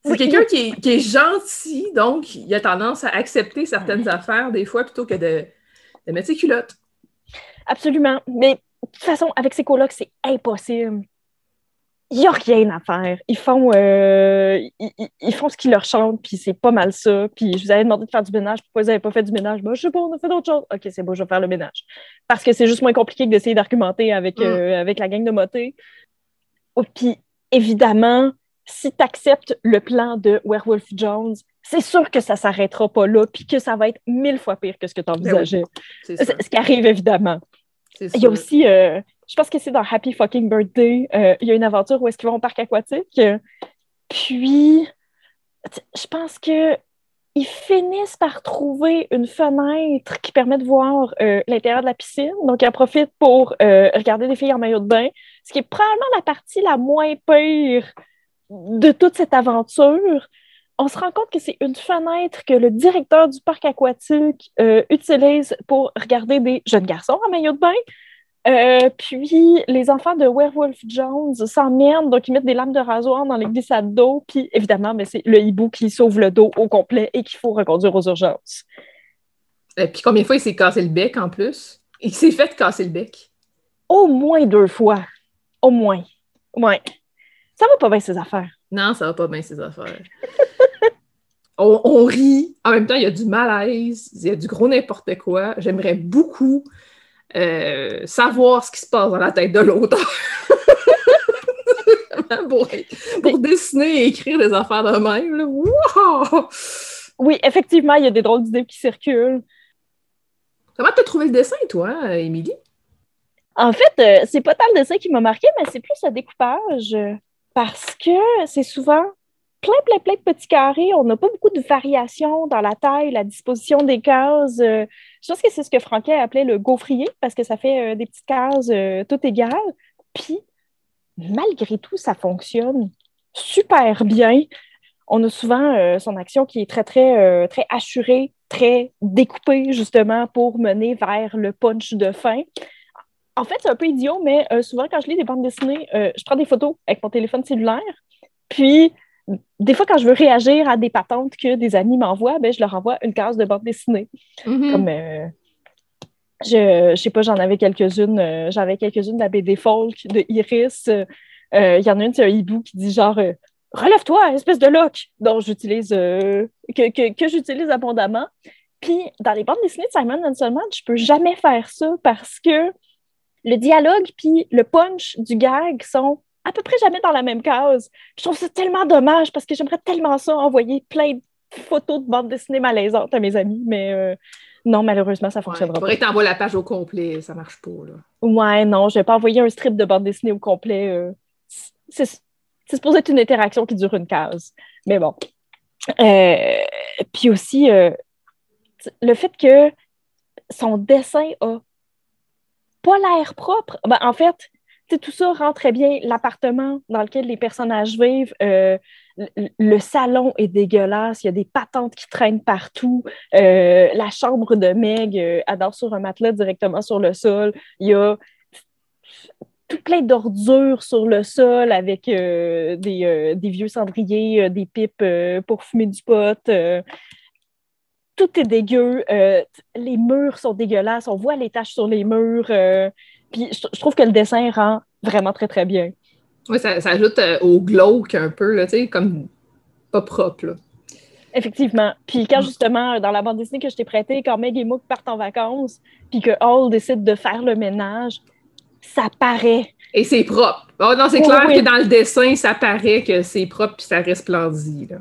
C'est quelqu'un qui, est, gentil, donc il a tendance à accepter certaines affaires des fois plutôt que de, mettre ses culottes. Absolument. Mais de toute façon, avec ses colocs, c'est impossible. Il n'y a rien à faire. Ils font, euh, ils, font ce qu'ils leur chantent, puis c'est pas mal ça. Puis je vous avais demandé de faire du ménage. Pourquoi vous n'avez pas fait du ménage? Moi, je sais pas, on a fait d'autres choses. OK, c'est bon, je vais faire le ménage. Parce que c'est juste moins compliqué que d'essayer d'argumenter avec, mm. euh, avec la gang de moté. Oh, puis évidemment, si tu acceptes le plan de Werewolf Jones, c'est sûr que ça ne s'arrêtera pas là, puis que ça va être mille fois pire que ce que tu envisageais. Ben ce qui arrive évidemment. Il y a aussi, euh, je pense que c'est dans Happy Fucking Birthday, euh, il y a une aventure où est-ce qu'ils vont au parc aquatique. Puis, je pense que ils finissent par trouver une fenêtre qui permet de voir euh, l'intérieur de la piscine. Donc, ils en profitent pour regarder des filles en maillot de bain, ce qui est probablement la partie la moins pire de toute cette aventure. On se rend compte que c'est une fenêtre que le directeur du parc aquatique utilise pour regarder des jeunes garçons en maillot de bain. Euh, puis les enfants de Werewolf Jones s'emmerdent, donc ils mettent des lames de rasoir dans les glissades d'eau. Puis évidemment, mais c'est le hibou qui sauve le dos au complet et qu'il faut reconduire aux urgences. Et puis combien de fois il s'est cassé le bec en plus? Il s'est fait casser le bec. Au moins deux fois. Au moins. Ouais. Ça va pas bien ces affaires. Non, ça va pas bien ces affaires. on, on, rit. En même temps, il y a du malaise, il y a du gros n'importe quoi. J'aimerais beaucoup euh, savoir ce qui se passe dans la tête de l'auteur. pour, dessiner et écrire des affaires de même. Wow! Oui, effectivement, il y a des drôles d'idées qui circulent. Comment tu as trouvé le dessin, toi, Émilie? En fait, euh, c'est pas tant le dessin qui m'a marqué, mais c'est plus le découpage. Parce que c'est souvent plein, plein, plein de petits carrés. On n'a pas beaucoup de variations dans la taille, la disposition des cases. Euh, je pense que c'est ce que Franquet appelait le gaufrier parce que ça fait euh, des petites cases euh, toutes égales. Puis, malgré tout, ça fonctionne super bien. On a souvent son action qui est très, très, très assurée, très découpée, justement, pour mener vers le punch de fin. En fait, c'est un peu idiot, mais souvent, quand je lis des bandes dessinées, je prends des photos avec mon téléphone cellulaire. Puis, des fois, quand je veux réagir à des patentes que des amis m'envoient, ben, je leur envoie une case de bande dessinée. Mm-hmm. Comme, euh, je, ne sais pas, j'en avais quelques-unes. Euh, j'avais quelques-unes de la BD Folk, de Iris. Euh, il y en a une, c'est un hibou qui dit genre Relève-toi, espèce de loc! Donc, j'utilise, que, que, j'utilise abondamment. Puis, dans les bandes dessinées de Simon Solomon, je peux jamais faire ça parce que le dialogue puis le punch du gag sont à peu près jamais dans la même case. Je trouve ça tellement dommage parce que j'aimerais tellement ça envoyer plein de photos de bandes dessinées malaisantes à mes amis, mais euh, non, malheureusement, ça ne fonctionnera pas. Tu la page au complet, ça marche pas. Là. Ouais, non, je vais pas envoyer un strip de bande dessinée au complet. Euh, c'est supposé être une interaction qui dure une case. Mais bon. Euh, puis aussi, le fait que son dessin a pas l'air propre. Ben, en fait, tout ça rend très bien l'appartement dans lequel les personnages vivent. Euh, le salon est dégueulasse, il y a des patentes qui traînent partout. Euh, la chambre de Meg euh, adore sur un matelas directement sur le sol. Il y a tout plein d'ordures sur le sol avec des, des, vieux cendriers, des pipes pour fumer du pot. tout est dégueu. les murs sont dégueulasses. On voit les taches sur les murs. Puis je, trouve que le dessin rend vraiment très, très bien. Oui, ça, ajoute euh, au glauque un peu, tu sais, comme pas propre. Effectivement. Puis quand justement, dans la bande dessinée que je t'ai prêtée, quand Meg et Mook partent en vacances, puis que Hall décide de faire le ménage, ça paraît. Et c'est propre. Oh, non, c'est clair que dans le dessin, ça paraît que c'est propre puis ça resplendit. Là.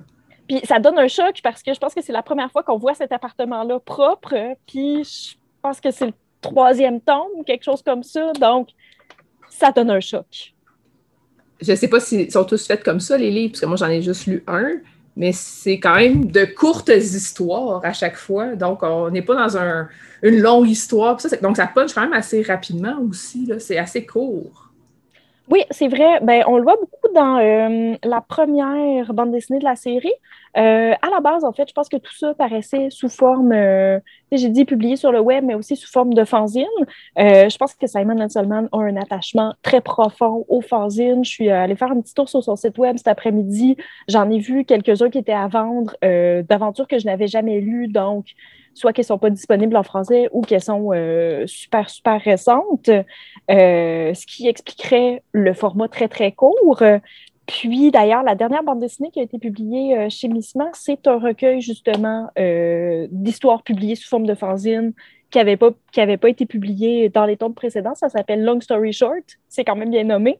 Puis ça donne un choc parce que je pense que c'est la première fois qu'on voit cet appartement-là propre. Puis je pense que c'est le troisième tome, quelque chose comme ça. Donc, ça donne un choc. Je ne sais pas s'ils sont tous faits comme ça, les livres, parce que moi, j'en ai juste lu un, mais c'est quand même de courtes histoires à chaque fois. Donc, on n'est pas dans une longue histoire. donc, ça punch quand même assez rapidement aussi. C'est assez court. Oui, c'est vrai. Ben, on le voit beaucoup dans euh, la première bande dessinée de la série. Euh, à la base, en fait, je pense que tout ça paraissait sous forme, euh, j'ai dit publié sur le web, mais aussi sous forme de fanzine. je pense que Simon Solman a un attachement très profond aux fanzines. Je suis allée faire un petit tour sur son site web cet après-midi. J'en ai vu quelques-uns qui étaient à vendre, d'aventures que je n'avais jamais lues. Donc, soit qu'elles ne sont pas disponibles en français ou qu'elles sont super, super récentes, ce qui expliquerait le format très, très court. Puis d'ailleurs, la dernière bande dessinée qui a été publiée chez Missement, c'est un recueil justement d'histoires publiées sous forme de fanzine qui n'avait pas, pas été publié dans les tomes précédents. Ça s'appelle Long Story Short. C'est quand même bien nommé.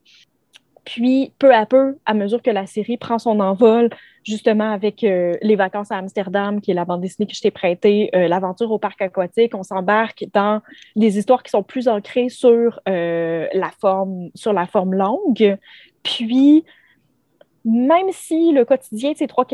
Puis, peu à peu, à mesure que la série prend son envol, justement avec euh, Les vacances à Amsterdam, qui est la bande dessinée que je t'ai prêtée, euh, L'aventure au parc aquatique, on s'embarque dans des histoires qui sont plus ancrées sur, euh, la, forme, sur la forme longue. Puis, même si le quotidien de ces trois,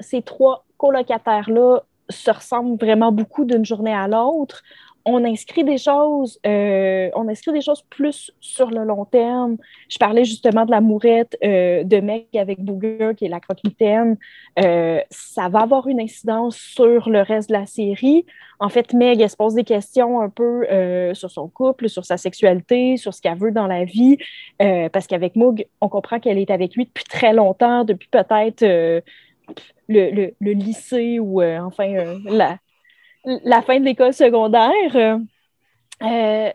ces trois colocataires-là se ressemble vraiment beaucoup d'une journée à l'autre, on inscrit des choses, euh, on inscrit des choses plus sur le long terme. Je parlais justement de la mourette euh, de Meg avec Booger, qui est la croque-mitaine. Euh, ça va avoir une incidence sur le reste de la série. En fait, Meg, elle se pose des questions un peu sur son couple, sur sa sexualité, sur ce qu'elle veut dans la vie, parce qu'avec Moog, on comprend qu'elle est avec lui depuis très longtemps, depuis peut-être le, lycée ou enfin la la fin de l'école secondaire, euh,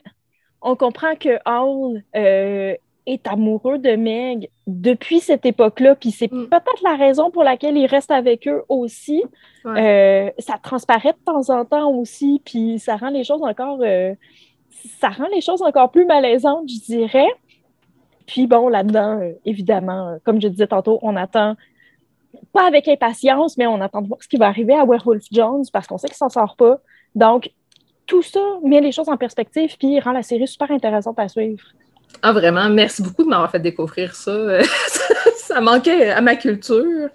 on comprend que Hall euh, est amoureux de Meg depuis cette époque-là, puis c'est mm. peut-être la raison pour laquelle il reste avec eux aussi. Euh, ça transparaît de temps en temps aussi, puis ça rend les choses encore, ça rend les choses encore plus malaisantes, je dirais. Puis bon, là-dedans, évidemment, comme je disais tantôt, on attend pas avec impatience, mais on attend de voir ce qui va arriver à Werewolf Jones parce qu'on sait qu'il s'en sort pas. Donc, tout ça met les choses en perspective puis rend la série super intéressante à suivre. Ah, vraiment, merci beaucoup de m'avoir fait découvrir ça. ça manquait à ma culture.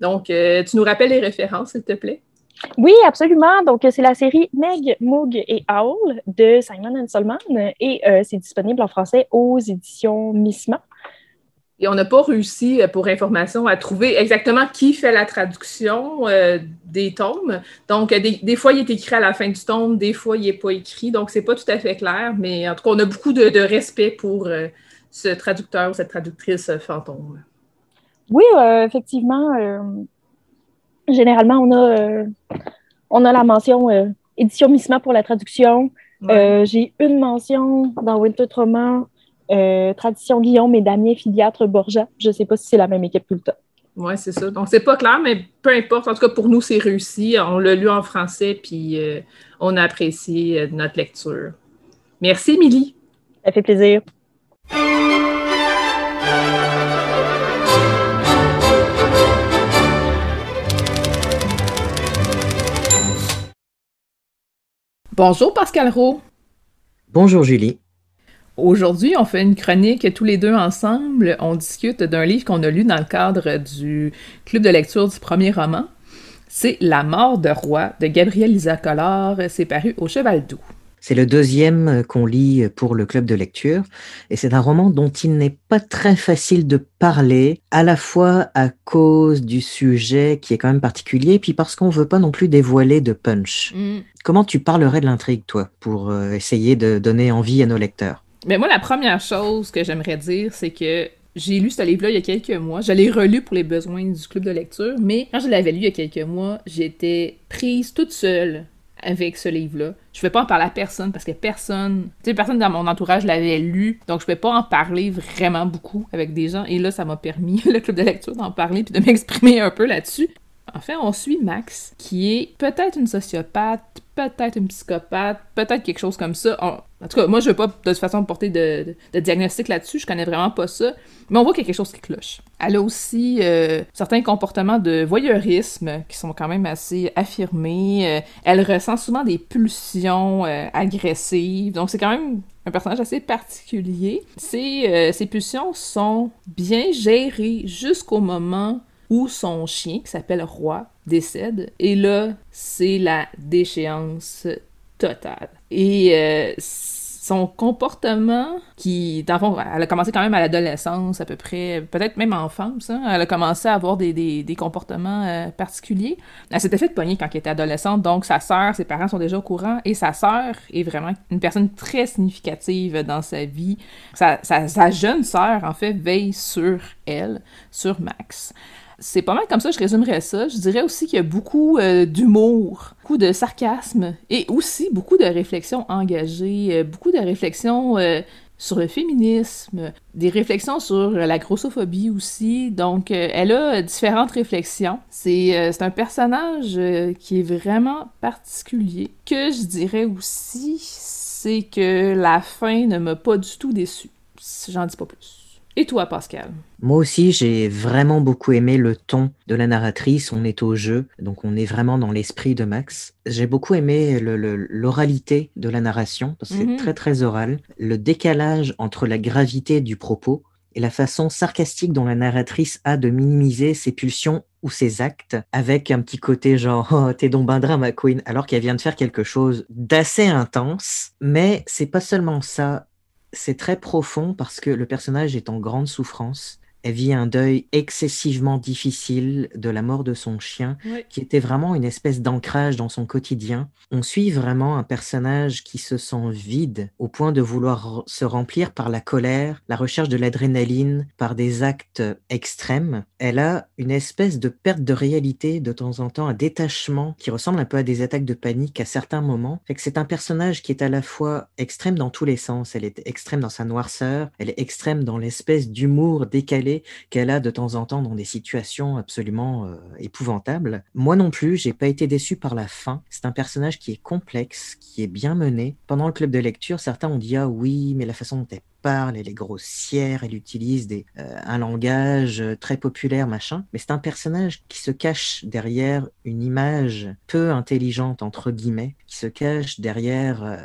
Donc, euh, tu nous rappelles les références, s'il te plaît? Oui, absolument. Donc, c'est la série Meg, Moog et Owl de Simon Solman et euh, c'est disponible en français aux éditions Missement. Et on n'a pas réussi, euh, pour information, à trouver exactement qui fait la traduction euh, des tomes. Donc, des, fois, il est écrit à la fin du tome, des fois, il n'est pas écrit. Donc, ce n'est pas tout à fait clair, mais en tout cas, on a beaucoup de, respect pour euh, ce traducteur ou cette traductrice fantôme. Oui, effectivement. généralement, on a, on a la mention édition Missement pour la traduction. J'ai une mention dans Winter Trauma euh, Tradition Guillaume et Damien Filiatre Borja. Je ne sais pas si c'est la même équipe tout le temps. Oui, c'est ça. Donc, c'est pas clair, mais peu importe. En tout cas, pour nous, c'est réussi. On l'a lu en français, puis euh, on a apprécié euh, notre lecture. Merci, Émilie. Ça fait plaisir. Bonjour, Pascal Roux. Bonjour, Julie. Aujourd'hui, on fait une chronique tous les deux ensemble. On discute d'un livre qu'on a lu dans le cadre du club de lecture du premier roman. C'est La mort de roi de Gabriel Lisa Collard. C'est paru au Cheval Doux. C'est le deuxième qu'on lit pour le club de lecture et c'est un roman dont il n'est pas très facile de parler, à la fois à cause du sujet qui est quand même particulier, puis parce qu'on veut pas non plus dévoiler de punch. Mm. Comment tu parlerais de l'intrigue, toi, pour euh, essayer de donner envie à nos lecteurs? Mais moi, la première chose que j'aimerais dire, c'est que j'ai lu ce livre-là il y a quelques mois. Je l'ai relu pour les besoins du club de lecture, mais quand je l'avais lu il y a quelques mois, j'étais prise toute seule avec ce livre-là. Je ne vais pas en parler à personne parce que personne, tu sais, personne dans mon entourage l'avait lu, donc je ne vais pas en parler vraiment beaucoup avec des gens. Et là, ça m'a permis, le club de lecture, d'en parler puis de m'exprimer un peu là-dessus. En fait, on suit Max, qui est peut-être une sociopathe, peut-être une psychopathe, peut-être quelque chose comme ça. En tout cas, moi, je veux pas de toute façon porter de, diagnostic là-dessus, je connais vraiment pas ça. Mais on voit qu'il y a quelque chose qui cloche. Elle a aussi euh, certains comportements de voyeurisme qui sont quand même assez affirmés. Euh, elle ressent souvent des pulsions euh, agressives. Donc, c'est quand même un personnage assez particulier. Ces pulsions sont bien gérées jusqu'au moment où son chien, qui s'appelle Roi, décède. Et là, c'est la déchéance totale. Et euh, son comportement, qui, dans le fond, elle a commencé quand même à l'adolescence, à peu près, peut-être même enfance, hein, elle a commencé à avoir des, des, des comportements euh, particuliers. Elle s'était fait pogner quand elle était adolescente, donc sa sœur, ses parents sont déjà au courant, et sa sœur est vraiment une personne très significative dans sa vie. Sa, sa, sa jeune sœur, en fait, veille sur elle, sur Max. C'est pas mal comme ça, je résumerais ça. Je dirais aussi qu'il y a beaucoup euh, d'humour, beaucoup de sarcasme et aussi beaucoup de réflexions engagées, euh, beaucoup de réflexions euh, sur le féminisme, des réflexions sur la grossophobie aussi. Donc, elle a différentes réflexions. C'est un personnage qui est vraiment particulier. Que je dirais aussi, c'est que la fin ne m'a pas du tout déçu. J'en dis pas plus. Et toi, Pascal? Moi aussi, j'ai vraiment beaucoup aimé le ton de la narratrice. On est au jeu, donc on est vraiment dans l'esprit de Max. J'ai beaucoup aimé l'oralité de la narration, parce que c'est mhm. très très oral. Le décalage entre la gravité du propos et la façon sarcastique dont la narratrice a de minimiser ses pulsions ou ses actes avec un petit côté genre oh, t'es donc ben drame queen alors qu'elle vient de faire quelque chose d'assez intense mais c'est pas seulement ça c'est très profond parce que le personnage est en grande souffrance elle vit un deuil excessivement difficile de la mort de son chien, qui était vraiment une espèce d'ancrage dans son quotidien. On suit vraiment un personnage qui se sent vide au point de vouloir se remplir par la colère, la recherche de l'adrénaline, par des actes extrêmes. Elle a une espèce de perte de réalité de temps en temps, un détachement qui ressemble un peu à des attaques de panique à certains moments. Fait que c'est un personnage qui est à la fois extrême dans tous les sens. Elle est extrême dans sa noirceur, elle est extrême dans l'espèce d'humour décalé qu'elle a de temps en temps dans des situations absolument euh, épouvantables. Moi non plus, j'ai pas été déçu par la fin. C'est un personnage qui est complexe, qui est bien mené. Pendant le club de lecture, certains ont dit ah oui, mais la façon dont elle parle, elle est grossière, elle utilise euh, un langage très populaire, machin. Mais c'est un personnage qui se cache derrière une image peu intelligente, entre guillemets, qui se cache derrière euh,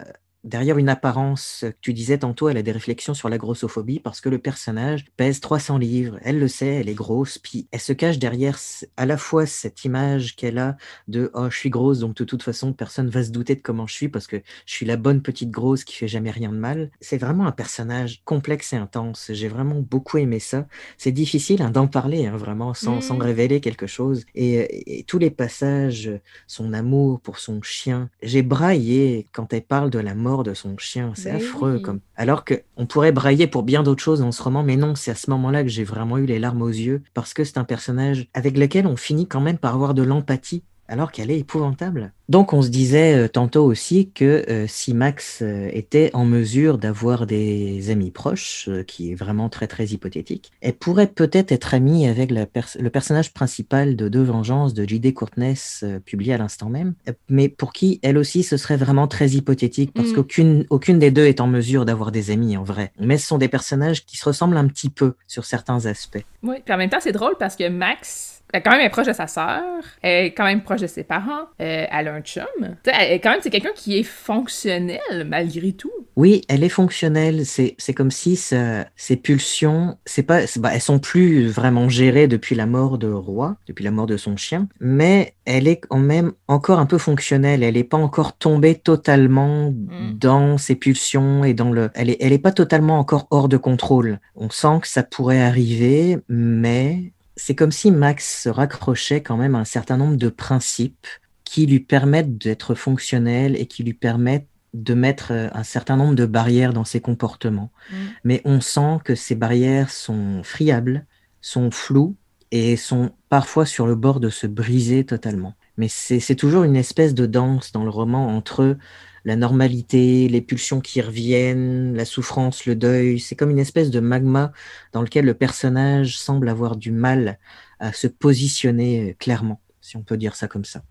derrière une apparence, tu disais tantôt, elle a des réflexions sur la grossophobie parce que le personnage pèse 300 livres. Elle le sait, elle est grosse, puis elle se cache derrière à la fois cette image qu'elle a de oh je suis grosse donc de toute façon personne va se douter de comment je suis parce que je suis la bonne petite grosse qui fait jamais rien de mal. C'est vraiment un personnage complexe et intense. J'ai vraiment beaucoup aimé ça. C'est difficile hein, d'en parler hein, vraiment sans, sans, mmh. révéler quelque chose. Et, et tous les passages, son amour pour son chien. J'ai braillé quand elle parle de la mort de son chien. C'est affreux. Comme... Alors qu'on pourrait brailler pour bien d'autres choses dans ce roman, mais non, c'est à ce moment-là que j'ai vraiment eu les larmes aux yeux, parce que c'est un personnage avec lequel on finit quand même par avoir de l'empathie alors qu'elle est épouvantable. Donc on se disait euh, tantôt aussi que euh, si Max euh, était en mesure d'avoir des amis proches, qui est vraiment très très hypothétique, elle pourrait peut-être être amie avec le personnage principal de Deux Vengeances de J.D. Courtness, publié à l'instant même, mais pour qui elle aussi ce serait vraiment très hypothétique, parce mm. qu'aucune aucune des deux est en mesure d'avoir des amis en vrai. Mais ce sont des personnages qui se ressemblent un petit peu sur certains aspects. Oui, puis en même temps c'est drôle parce que Max elle quand même est proche de sa sœur, elle est quand même proche de ses parents, euh, elle a un chum. elle est quand même c'est quelqu'un qui est fonctionnel malgré tout. Oui, elle est fonctionnelle. C'est, c'est comme si ses pulsions, c'est pas, bah, elles sont plus vraiment gérées depuis la mort de Roi, depuis la mort de son chien, mais elle est quand même encore un peu fonctionnelle. Elle n'est pas encore tombée totalement mm. dans ses pulsions et dans le. Elle est, elle est pas totalement encore hors de contrôle. On sent que ça pourrait arriver, mais c'est comme si Max se raccrochait quand même à un certain nombre de principes qui lui permettent d'être fonctionnel et qui lui permettent de mettre euh, un certain nombre de barrières dans ses comportements. Mm. Mais on sent que ces barrières sont friables, sont floues et sont parfois sur le bord de se briser totalement. Mais c'est toujours une espèce de danse dans le roman entre la normalité, les pulsions qui reviennent, la souffrance, le deuil. C'est comme une espèce de magma dans lequel le personnage semble avoir du mal à se positionner euh, clairement, si on peut dire ça comme ça.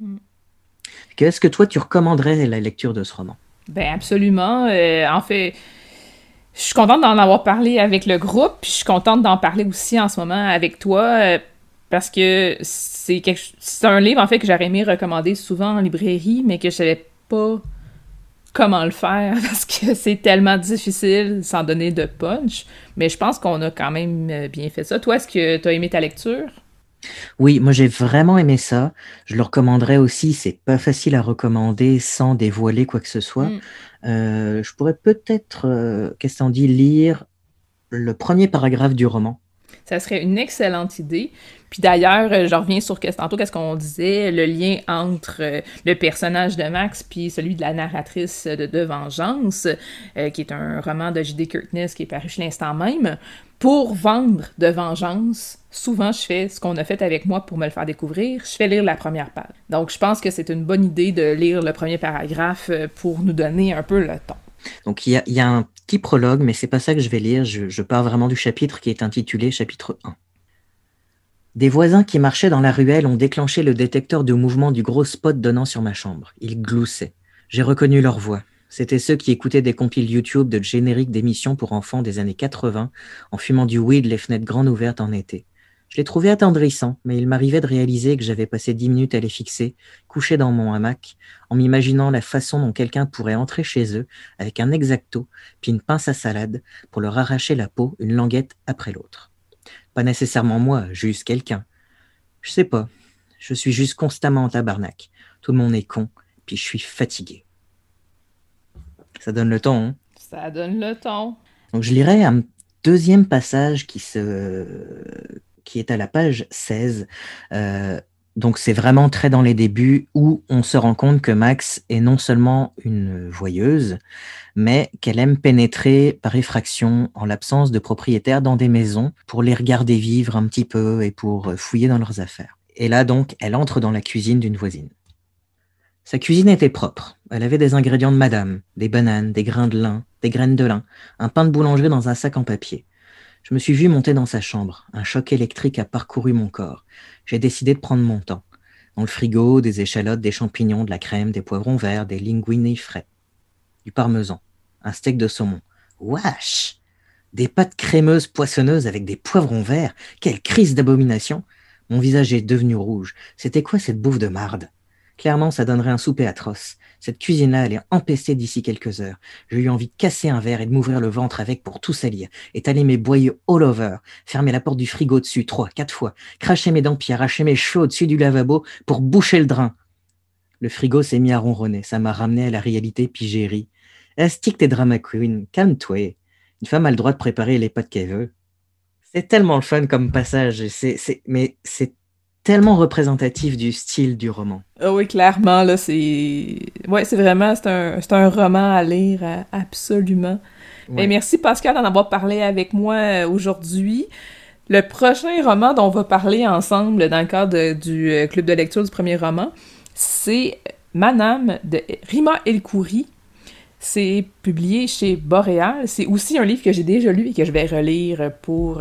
Mm. Qu'est-ce que toi, tu recommanderais la lecture de ce roman? Ben absolument. Euh, en fait, je suis contente d'en avoir parlé avec le groupe, puis je suis contente d'en parler aussi en ce moment avec toi, euh, parce que c'est un livre en fait que j'aurais aimé recommander souvent en librairie, mais que je savais pas comment le faire parce que c'est tellement difficile sans donner de punch. Mais je pense qu'on a quand même euh, bien fait ça. Toi, est-ce que tu as aimé ta lecture? Oui, moi j'ai vraiment aimé ça. Je le recommanderais aussi. C'est pas facile à recommander sans dévoiler quoi que ce soit. Mm. Euh, je pourrais peut-être, euh, qu'est-ce qu'on dit, lire le premier paragraphe du roman Ça serait une excellente idée. Puis d'ailleurs, euh, je reviens sur tantôt qu'est-ce qu'on disait, le lien entre euh, le personnage de Max puis celui de la narratrice de, de Vengeance, euh, qui est un roman de J.D. Kirkness qui est paru chez l'instant même. Pour vendre de Vengeance, souvent je fais ce qu'on a fait avec moi pour me le faire découvrir, je fais lire la première page. Donc je pense que c'est une bonne idée de lire le premier paragraphe pour nous donner un peu le ton. Donc il y a, un petit prologue, mais c'est pas ça que je vais lire. Je, je pars vraiment du chapitre qui est intitulé chapitre 1. Des voisins qui marchaient dans la ruelle ont déclenché le détecteur de mouvement du gros spot donnant sur ma chambre. Ils gloussaient. J'ai reconnu leur voix. C'étaient ceux qui écoutaient des compiles YouTube de génériques d'émissions pour enfants des années 80 en fumant du weed les fenêtres grandes ouvertes en été. Je les trouvais attendrissants, mais il m'arrivait de réaliser que j'avais passé dix minutes à les fixer, couché dans mon hamac, en m'imaginant la façon dont quelqu'un pourrait entrer chez eux avec un exacto, puis une pince à salade, pour leur arracher la peau une languette après l'autre. Pas nécessairement moi, juste quelqu'un. Je sais pas. Je suis juste constamment en tabarnak. Tout le monde est con, puis je suis fatigué. Ça donne le ton. Hein? Ça donne le ton. Donc je lirai un deuxième passage qui, se... qui est à la page 16. Euh, donc c'est vraiment très dans les débuts où on se rend compte que Max est non seulement une voyeuse, mais qu'elle aime pénétrer par effraction en l'absence de propriétaires dans des maisons pour les regarder vivre un petit peu et pour fouiller dans leurs affaires. Et là donc, elle entre dans la cuisine d'une voisine. Sa cuisine était propre. Elle avait des ingrédients de madame, des bananes, des grains de lin, des graines de lin, un pain de boulangerie dans un sac en papier. Je me suis vu monter dans sa chambre. Un choc électrique a parcouru mon corps. J'ai décidé de prendre mon temps. Dans le frigo, des échalotes, des champignons, de la crème, des poivrons verts, des linguini frais. Du parmesan. Un steak de saumon. Wesh Des pâtes crémeuses poissonneuses avec des poivrons verts. Quelle crise d'abomination Mon visage est devenu rouge. C'était quoi cette bouffe de marde? Clairement, ça donnerait un souper atroce. Cette cuisine-là, elle est empestée d'ici quelques heures. J'ai eu envie de casser un verre et de m'ouvrir le ventre avec pour tout salir, étaler mes boyaux all over, fermer la porte du frigo dessus trois, quatre fois, cracher mes dents puis arracher mes cheveux au-dessus du lavabo pour boucher le drain. Le frigo s'est mis à ronronner, ça m'a ramené à la réalité puis j'ai ri. Astique tes drama queen, calme-toi. Une femme a le droit de préparer les pâtes qu'elle veut. C'est tellement le fun comme passage, mais c'est tellement représentatif du style du roman. Ah oui, clairement, là, c'est... Ouais, c'est vraiment, c'est un, un, roman à lire, euh, absolument. Et merci Pascal d'en avoir parlé avec moi euh, aujourd'hui. Le prochain roman dont on va parler ensemble dans le cadre du euh, club de lecture du premier roman, c'est Manam de Rima Elkouri. C'est publié chez Boréal. C'est aussi un livre que j'ai déjà lu et que je vais relire pour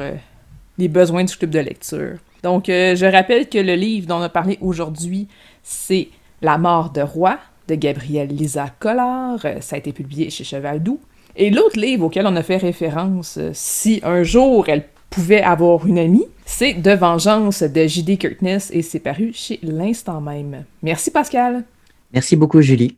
les besoins du club de lecture. Donc, euh, je rappelle que le livre dont on a parlé aujourd'hui, c'est La mort de roi de Gabrielle Lisa Collard. Euh, ça a été publié chez Cheval Doux. Et l'autre livre auquel on a fait référence, euh, si un jour elle pouvait avoir une amie, c'est De vengeance de J.D. Kirkness et c'est paru chez l'instant même. Merci Pascal. Merci beaucoup Julie.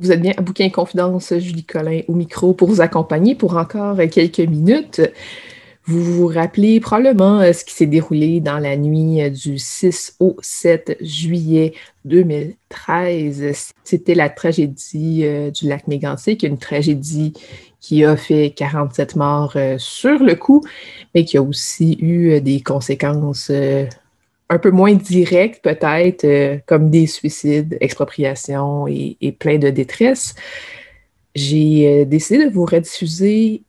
Vous êtes bien à Bouquin Confidence, Julie Collin au micro pour vous accompagner pour encore quelques minutes. Vous vous rappelez probablement euh, ce qui s'est déroulé dans la nuit euh, du 6 au 7 juillet 2013. C'était la tragédie euh, du lac Mégantic, une tragédie qui a fait 47 morts sur le coup, mais qui a aussi eu des conséquences un peu moins direct peut-être, euh, comme des suicides, expropriation et, plein de détresse, j'ai euh, décidé de vous rediffuser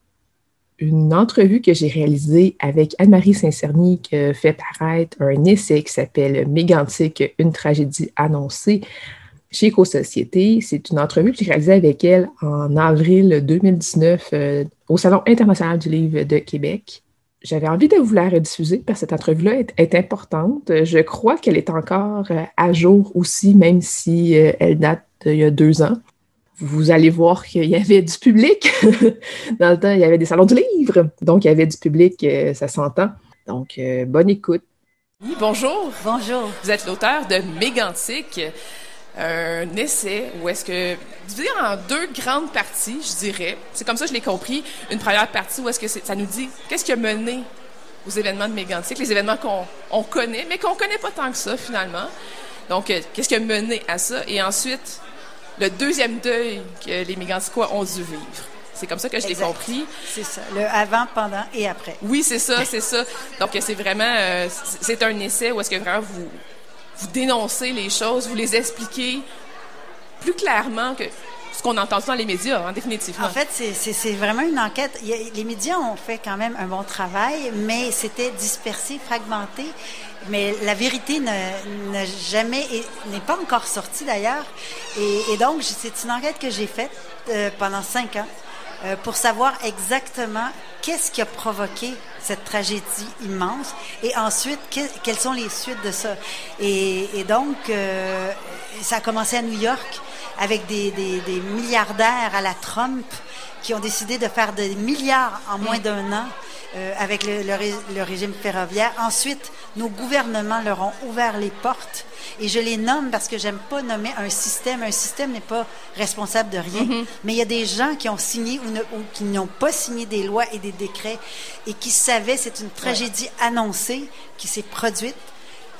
une entrevue que j'ai réalisée avec Anne-Marie Saint-Cerny qui fait paraître un essai qui s'appelle Mégantique, une tragédie annoncée chez Éco-Société. C'est une entrevue que j'ai réalisée avec elle en avril 2019 euh, au Salon international du livre de Québec. J'avais envie de vous la rediffuser parce que cette entrevue-là est, importante. Je crois qu'elle est encore euh, à jour aussi, même si euh, elle date d'il y a deux ans. Vous allez voir qu'il y avait du public. Dans le temps, il y avait des salons du livre, donc il y avait du public, ça s'entend. Donc, bonne écoute. Oui, bonjour. Bonjour. Vous êtes l'auteur de Mégantique un essai où est-ce que divisé en deux grandes parties, je dirais. C'est comme ça que je l'ai compris. Une première partie où est-ce que ça nous dit qu'est-ce qui a mené aux événements de Mégantic, les événements qu'on connaît, mais qu'on connaît pas tant que ça finalement. Donc, euh, qu'est-ce qui a mené à ça? Et ensuite, le deuxième deuil que les Méganticois ont dû vivre. C'est comme ça que je l'ai compris. C'est ça, le avant, pendant et après. Oui, c'est ça, c'est ça. Donc, c'est vraiment, euh, c'est un essai où est-ce que vraiment vous vous dénoncez les choses, vous les expliquez plus clairement que ce qu'on entend dans les médias, hein, définitivement. En fait, c'est vraiment une enquête. les médias ont fait quand même un bon travail, mais c'était dispersé, fragmenté. Mais la vérité n'est pas encore sortie d'ailleurs. Et, donc, c'est une enquête que j'ai faite euh, pendant cinq ans euh, pour savoir exactement qu'est-ce qui a provoqué cette tragédie immense et ensuite quelles sont les suites de ça. Et, donc, euh, ça a commencé à New York avec des, milliardaires à la Trump qui ont décidé de faire des milliards en moins mm. d'un an euh, avec le, régime ferroviaire. Ensuite, nos gouvernements leur ont ouvert les portes et je les nomme parce que j'aime pas nommer un système. Un système n'est pas responsable de rien, mm-hmm. mais il y a des gens qui ont signé ou, qui n'ont pas signé des lois et des décrets et qui savaient c'est une tragédie annoncée qui s'est produite.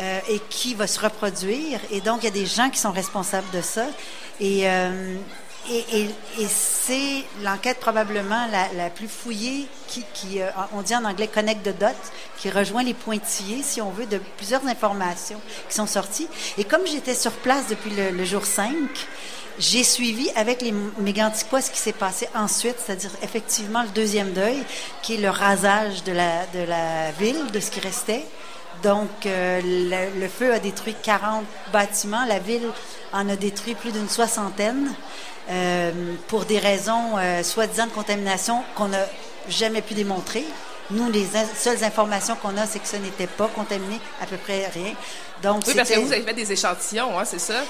Euh, et qui va se reproduire. Et donc, il y a des gens qui sont responsables de ça. Et, euh, et, c'est l'enquête probablement la, plus fouillée qui, qui euh, on dit en anglais connect the dots, qui rejoint les pointillés, si on veut, de plusieurs informations qui sont sorties. Et comme j'étais sur place depuis le, jour 5, j'ai suivi avec les Méganticois ce qui s'est passé ensuite, c'est-à-dire effectivement le deuxième deuil, qui est le rasage de la, de la ville, de ce qui restait. Donc, euh, le, le, feu a détruit 40 bâtiments, la ville en a détruit plus d'une soixantaine. Euh, pour des raisons euh, soi-disant de contamination qu'on n'a jamais pu démontrer. Nous, les seules informations qu'on a, c'est que ce n'était pas contaminé, à peu près rien. Donc, oui, parce que vous avez fait des échantillons, hein, c'est ça?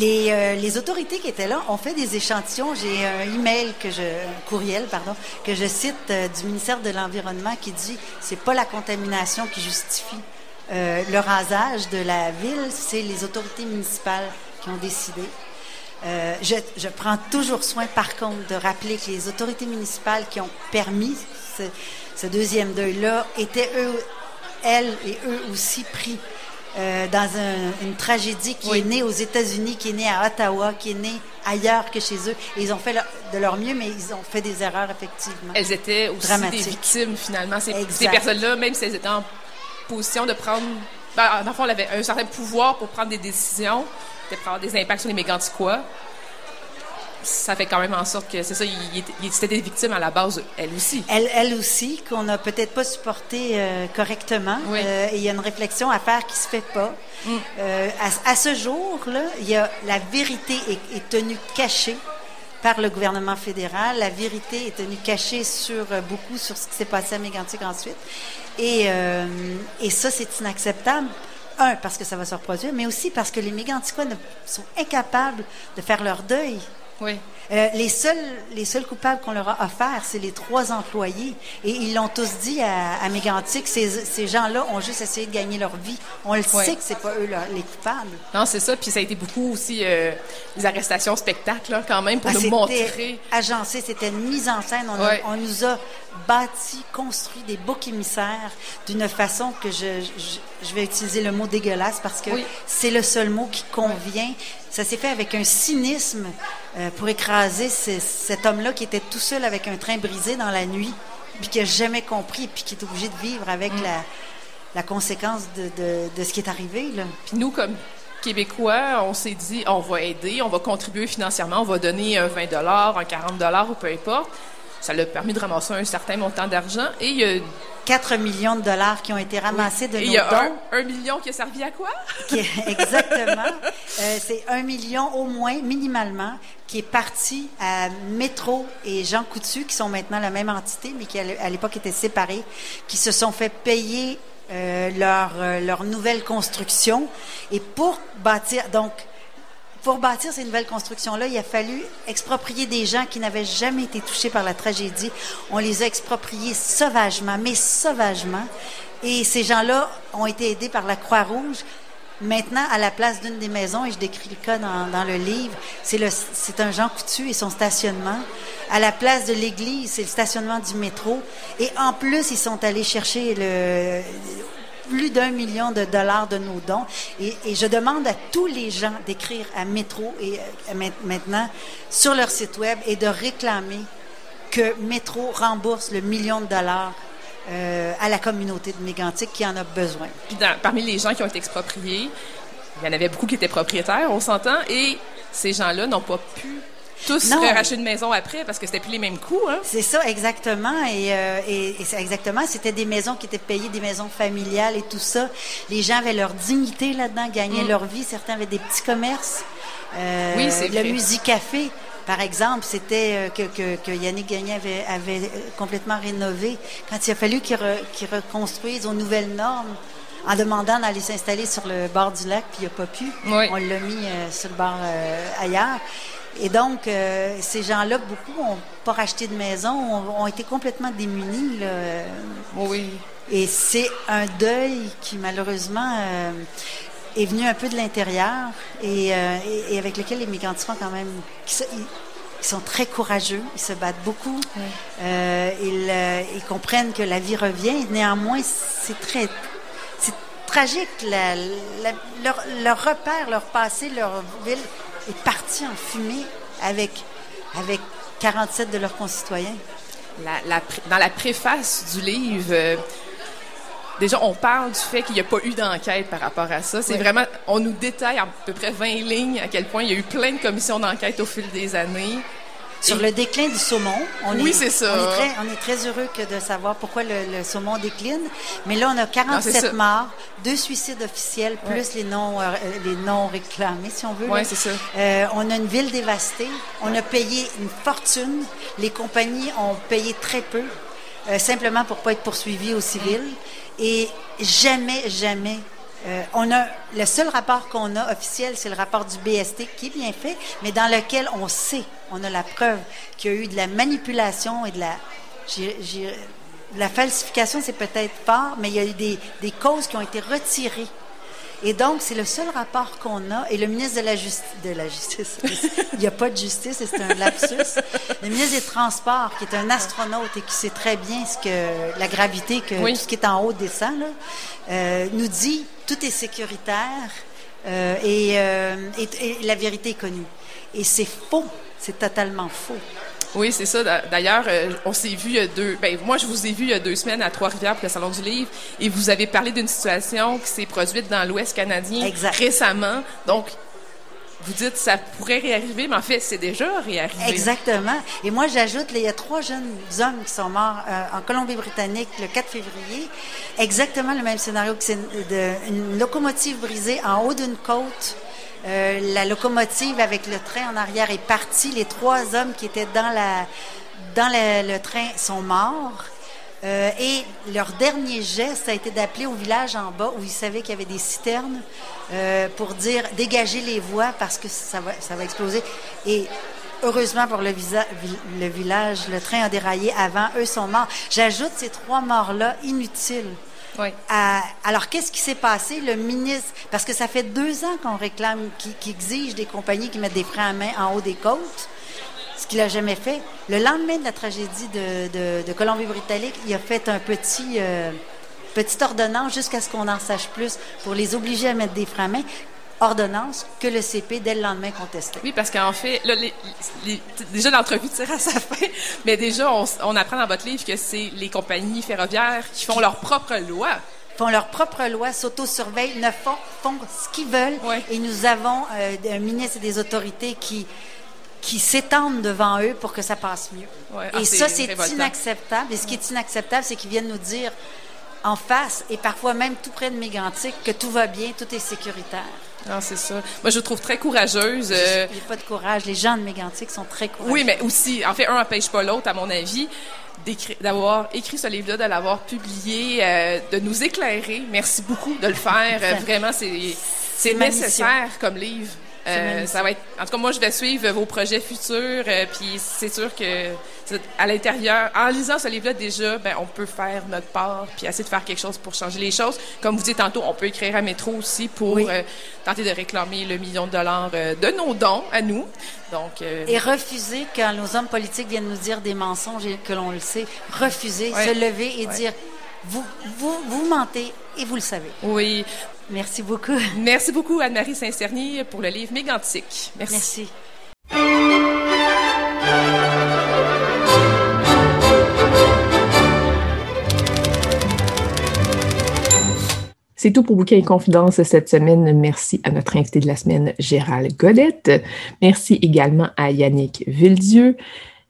Les, euh, les, autorités qui étaient là ont fait des échantillons. J'ai un email que je, un courriel, pardon, que je cite du ministère de l'Environnement qui dit c'est pas la contamination qui justifie le rasage de la ville, c'est les autorités municipales qui ont décidé. Euh, je, prends toujours soin, par contre, de rappeler que les autorités municipales qui ont permis ce, deuxième deuil-là étaient, eux, elles et eux aussi pris euh, dans une tragédie qui est née aux États-Unis, qui est née à Ottawa, qui est née ailleurs que chez eux. ils ont fait de leur mieux, mais ils ont fait des erreurs, effectivement. Elles étaient aussi des victimes, finalement. Ces, ces personnes-là, même si elles étaient en position de prendre... Ben, en fond, elles avaient un certain pouvoir pour prendre des décisions peut-être avoir des impacts sur les méganticois. Ça fait quand même en sorte que c'est ça, c'était des victimes à la base, elle aussi. Elle, elle aussi, qu'on n'a peut-être pas supporté euh, correctement. Euh, il y a une réflexion à faire qui se fait pas. Mm. Euh, à, ce jour-là, il y a la vérité est, tenue cachée par le gouvernement fédéral. La vérité est tenue cachée sur beaucoup sur ce qui s'est passé à Mégantic ensuite. Et, et ça, c'est inacceptable un, parce que ça va se reproduire, mais aussi parce que les méganticois sont incapables de faire leur deuil. Oui. Euh, les seuls, les seuls coupables qu'on leur a offert, c'est les trois employés. Et ils l'ont tous dit à, à Mégantic, ces, ces gens-là ont juste essayé de gagner leur vie. On le sait que c'est pas eux les coupables. Non, c'est ça. Puis ça a été beaucoup aussi euh, des arrestations spectacles, quand même, pour ah, nous montrer. Agencé, c'était une mise en scène. On, on nous a bâti, construit des boucs émissaires d'une façon que je, je, vais utiliser le mot dégueulasse parce que c'est le seul mot qui convient. Ça s'est fait avec un cynisme euh, pour écraser cet homme-là qui était tout seul avec un train brisé dans la nuit, puis qui n'a jamais compris, puis qui est obligé de vivre avec mm. la, la, conséquence de, de, de, ce qui est arrivé. Là. Puis nous, comme Québécois, on s'est dit, on va aider, on va contribuer financièrement, on va donner un 20 un 40 ou peu importe. Ça l'a permis de ramasser un certain montant d'argent. Et il y a 4 millions de dollars qui ont été ramassés de et nos il y a dons. un, un million qui a servi à quoi? qui exactement. Euh, c'est un million au moins, minimalement, qui est parti à Métro et Jean Coutu, qui sont maintenant la même entité, mais qui à l'époque étaient séparés, qui se sont fait payer euh, leur, euh, leur nouvelle construction. Et pour bâtir, donc, pour bâtir ces nouvelles constructions-là, il a fallu exproprier des gens qui n'avaient jamais été touchés par la tragédie. On les a expropriés sauvagement, mais sauvagement. Et ces gens-là ont été aidés par la Croix-Rouge. Maintenant, à la place d'une des maisons, et je décris le cas dans, le livre, c'est c'est un Jean Coutu et son stationnement. À la place de l'église, c'est le stationnement du métro. Et en plus, ils sont allés chercher le, plus d'un million de dollars de nos dons. Et, je demande à tous les gens d'écrire à Métro et euh, ma- maintenant sur leur site web et de réclamer que Métro rembourse le million de dollars euh, à la communauté de Mégantic qui en a besoin. Puis parmi les gens qui ont été expropriés, il y en avait beaucoup qui étaient propriétaires, on s'entend, et ces gens-là n'ont pas pu tous Non. racheter une maison après parce que c'était plus les mêmes coûts. Hein? C'est ça, exactement. Et, euh, et, et c'est exactement, c'était des maisons qui étaient payées, des maisons familiales et tout ça. Les gens avaient leur dignité là-dedans, gagnaient Mm. leur vie. Certains avaient des petits commerces. Euh, Oui, c'est Le vrai. Musicafé, par exemple, c'était euh, que, que, que Yannick Gagné avait, avait euh, complètement rénové. Quand il a fallu qu'il re- reconstruise aux nouvelles normes, en demandant d'aller s'installer sur le bord du lac, puis il n'a pas pu. Oui. On l'a mis euh, sur le bord euh, ailleurs. Et donc, euh, ces gens-là, beaucoup n'ont pas racheté de maison, ont, ont été complètement démunis. Là. Oui. Et c'est un deuil qui, malheureusement, euh, est venu un peu de l'intérieur et, euh, et, et avec lequel les mécantiques quand même... qui ils, ils sont très courageux, ils se battent beaucoup, ils, ils comprennent que la vie revient. Néanmoins, c'est très... C'est tragique. La- la- leur, leur repère, leur passé, leur ville est parti en fumée avec, avec 47 de leurs concitoyens. La- la pré- dans la préface du livre, euh, déjà, on parle du fait qu'il n'y a pas eu d'enquête par rapport à ça. C'est Oui. vraiment, on nous détaille en à peu près 20 lignes à quel point il y a eu plein de commissions d'enquête au fil des années. Sur le déclin du saumon, on Oui, est, c'est ça. On est, très, on est très heureux que de savoir pourquoi le, le saumon décline. Mais là, on a Non, c'est 47 ça. morts, deux suicides officiels, plus Ouais. les non, euh, les non réclamés, si on veut. Oui, c'est ça. Euh, on a une ville dévastée. On a payé une fortune. Les compagnies ont payé très peu, euh, simplement pour pas être poursuivies au civil. Et jamais, jamais. Euh, on a le seul rapport qu'on a officiel, c'est le rapport du BST qui est bien fait, mais dans lequel on sait, on a la preuve qu'il y a eu de la manipulation et de la, falsification, c'est peut-être fort, mais il y a eu des, des causes qui ont été retirées. Et donc, c'est le seul rapport qu'on a. Et le ministre de la, Justice, de la Justice, il n'y a pas de justice, et c'est un lapsus. Le ministre des Transports, qui est un astronaute et qui sait très bien ce que la gravité, que Oui. tout ce qui est en haut descend, là, euh, nous dit tout est sécuritaire euh, et, euh, et- et la vérité est connue. Et c'est faux. C'est totalement faux. Oui, c'est ça. D'a- D'ailleurs, euh, on s'est vu il y a deux. Ben, moi, je vous ai vu il y a deux semaines à Trois-Rivières pour le Salon du Livre, et vous avez parlé d'une situation qui s'est produite dans l'Ouest canadien Exact. récemment. Donc, vous dites ça pourrait réarriver, mais en fait, c'est déjà réarrivé. Exactement. Et moi, j'ajoute, il y a trois jeunes hommes qui sont morts euh, en Colombie-Britannique le 4 février. Exactement le même scénario que c'est une locomotive brisée en haut d'une côte. Euh, la locomotive avec le train en arrière est partie. Les trois hommes qui étaient dans le, train sont morts. Euh, et leur dernier geste a été d'appeler au village en bas où ils savaient qu'il y avait des citernes euh, pour dire dégagez les voies parce que ça va, exploser. Et heureusement pour le village, le train a déraillé avant. Eux sont morts. J'ajoute ces trois morts-là inutiles. À- alors, qu'est-ce qui s'est passé? Le ministre, parce que ça fait deux ans qu'on réclame, qui, qui exige des compagnies qui mettent des freins à main en haut des côtes, ce qu'il n'a jamais fait. Le lendemain de la tragédie de Colombie-Britannique, il a fait un petit, euh, petite ordonnance jusqu'à ce qu'on en sache plus pour les obliger à mettre des freins à main. Ordonnance que le CP, dès le lendemain, contestait. Oui, parce qu'en fait, là, les- les- déjà l'entrevue tire à sa fin, mais déjà, on, apprend dans votre livre que c'est les compagnies ferroviaires qui font leur propre loi. font leur propre loi, s'autosurveillent, ne font, font ce qu'ils veulent. Ouais. Et nous avons euh, un ministre et des autorités qui qui s'étendent devant eux pour que ça passe mieux. Ouais. Et Ah, ça, c'est inacceptable. Et ce qui est inacceptable, c'est qu'ils viennent nous dire en face, et parfois même tout près de Mégantic, que tout va bien, tout est sécuritaire. Non, c'est ça. Moi, je vous trouve très courageuse. euh, a pas de courage. Les gens de Mégantic sont très courageux. Oui, mais aussi, en fait, un n'empêche pas l'autre, à mon avis, d'avoir écrit ce livre-là, de l'avoir publié, euh, de nous éclairer. Merci beaucoup de le faire. Euh, Vraiment, c'est nécessaire comme livre. Euh, ça va être, en tout cas, moi, je vais suivre vos projets futurs. euh, puis c'est sûr que à l'intérieur, en lisant ce livre-là, déjà, ben, on peut faire notre part, puis essayer de faire quelque chose pour changer les choses. Comme vous dites tantôt, on peut écrire à Métro aussi pour Oui. euh, tenter de réclamer le million de dollars euh, de nos dons à nous. Donc, euh, Et refuser quand nos hommes politiques viennent nous dire des mensonges et que l'on le sait. Refuser, Ouais. se lever et Ouais. dire vous, vous, vous mentez et vous le savez. oui. Merci beaucoup. Merci beaucoup, Anne-Marie Saint-Cerny, pour le livre Mégantique. Merci. Merci. C'est tout pour Bouquin et Confidence cette semaine. Merci à notre invité de la semaine, Gérald Godette. Merci également à Yannick Villedieu,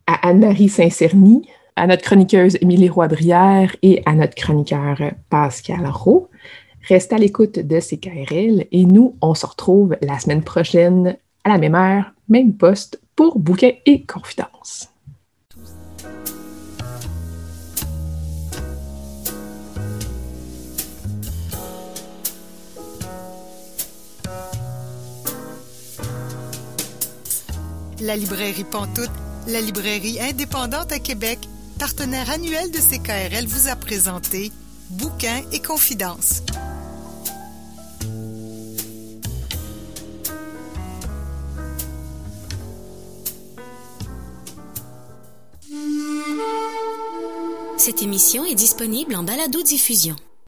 à Anne-Marie Saint-Cerny, à notre chroniqueuse Émilie Roy-Brière et à notre chroniqueur Pascal Roux. Restez à l'écoute de CKRL et nous, on se retrouve la semaine prochaine à la même heure, même poste pour Bouquin et Confidence. La librairie Pantoute, la librairie indépendante à Québec, partenaire annuel de CKRL, vous a présenté Bouquins et Confidences. Cette émission est disponible en balado-diffusion.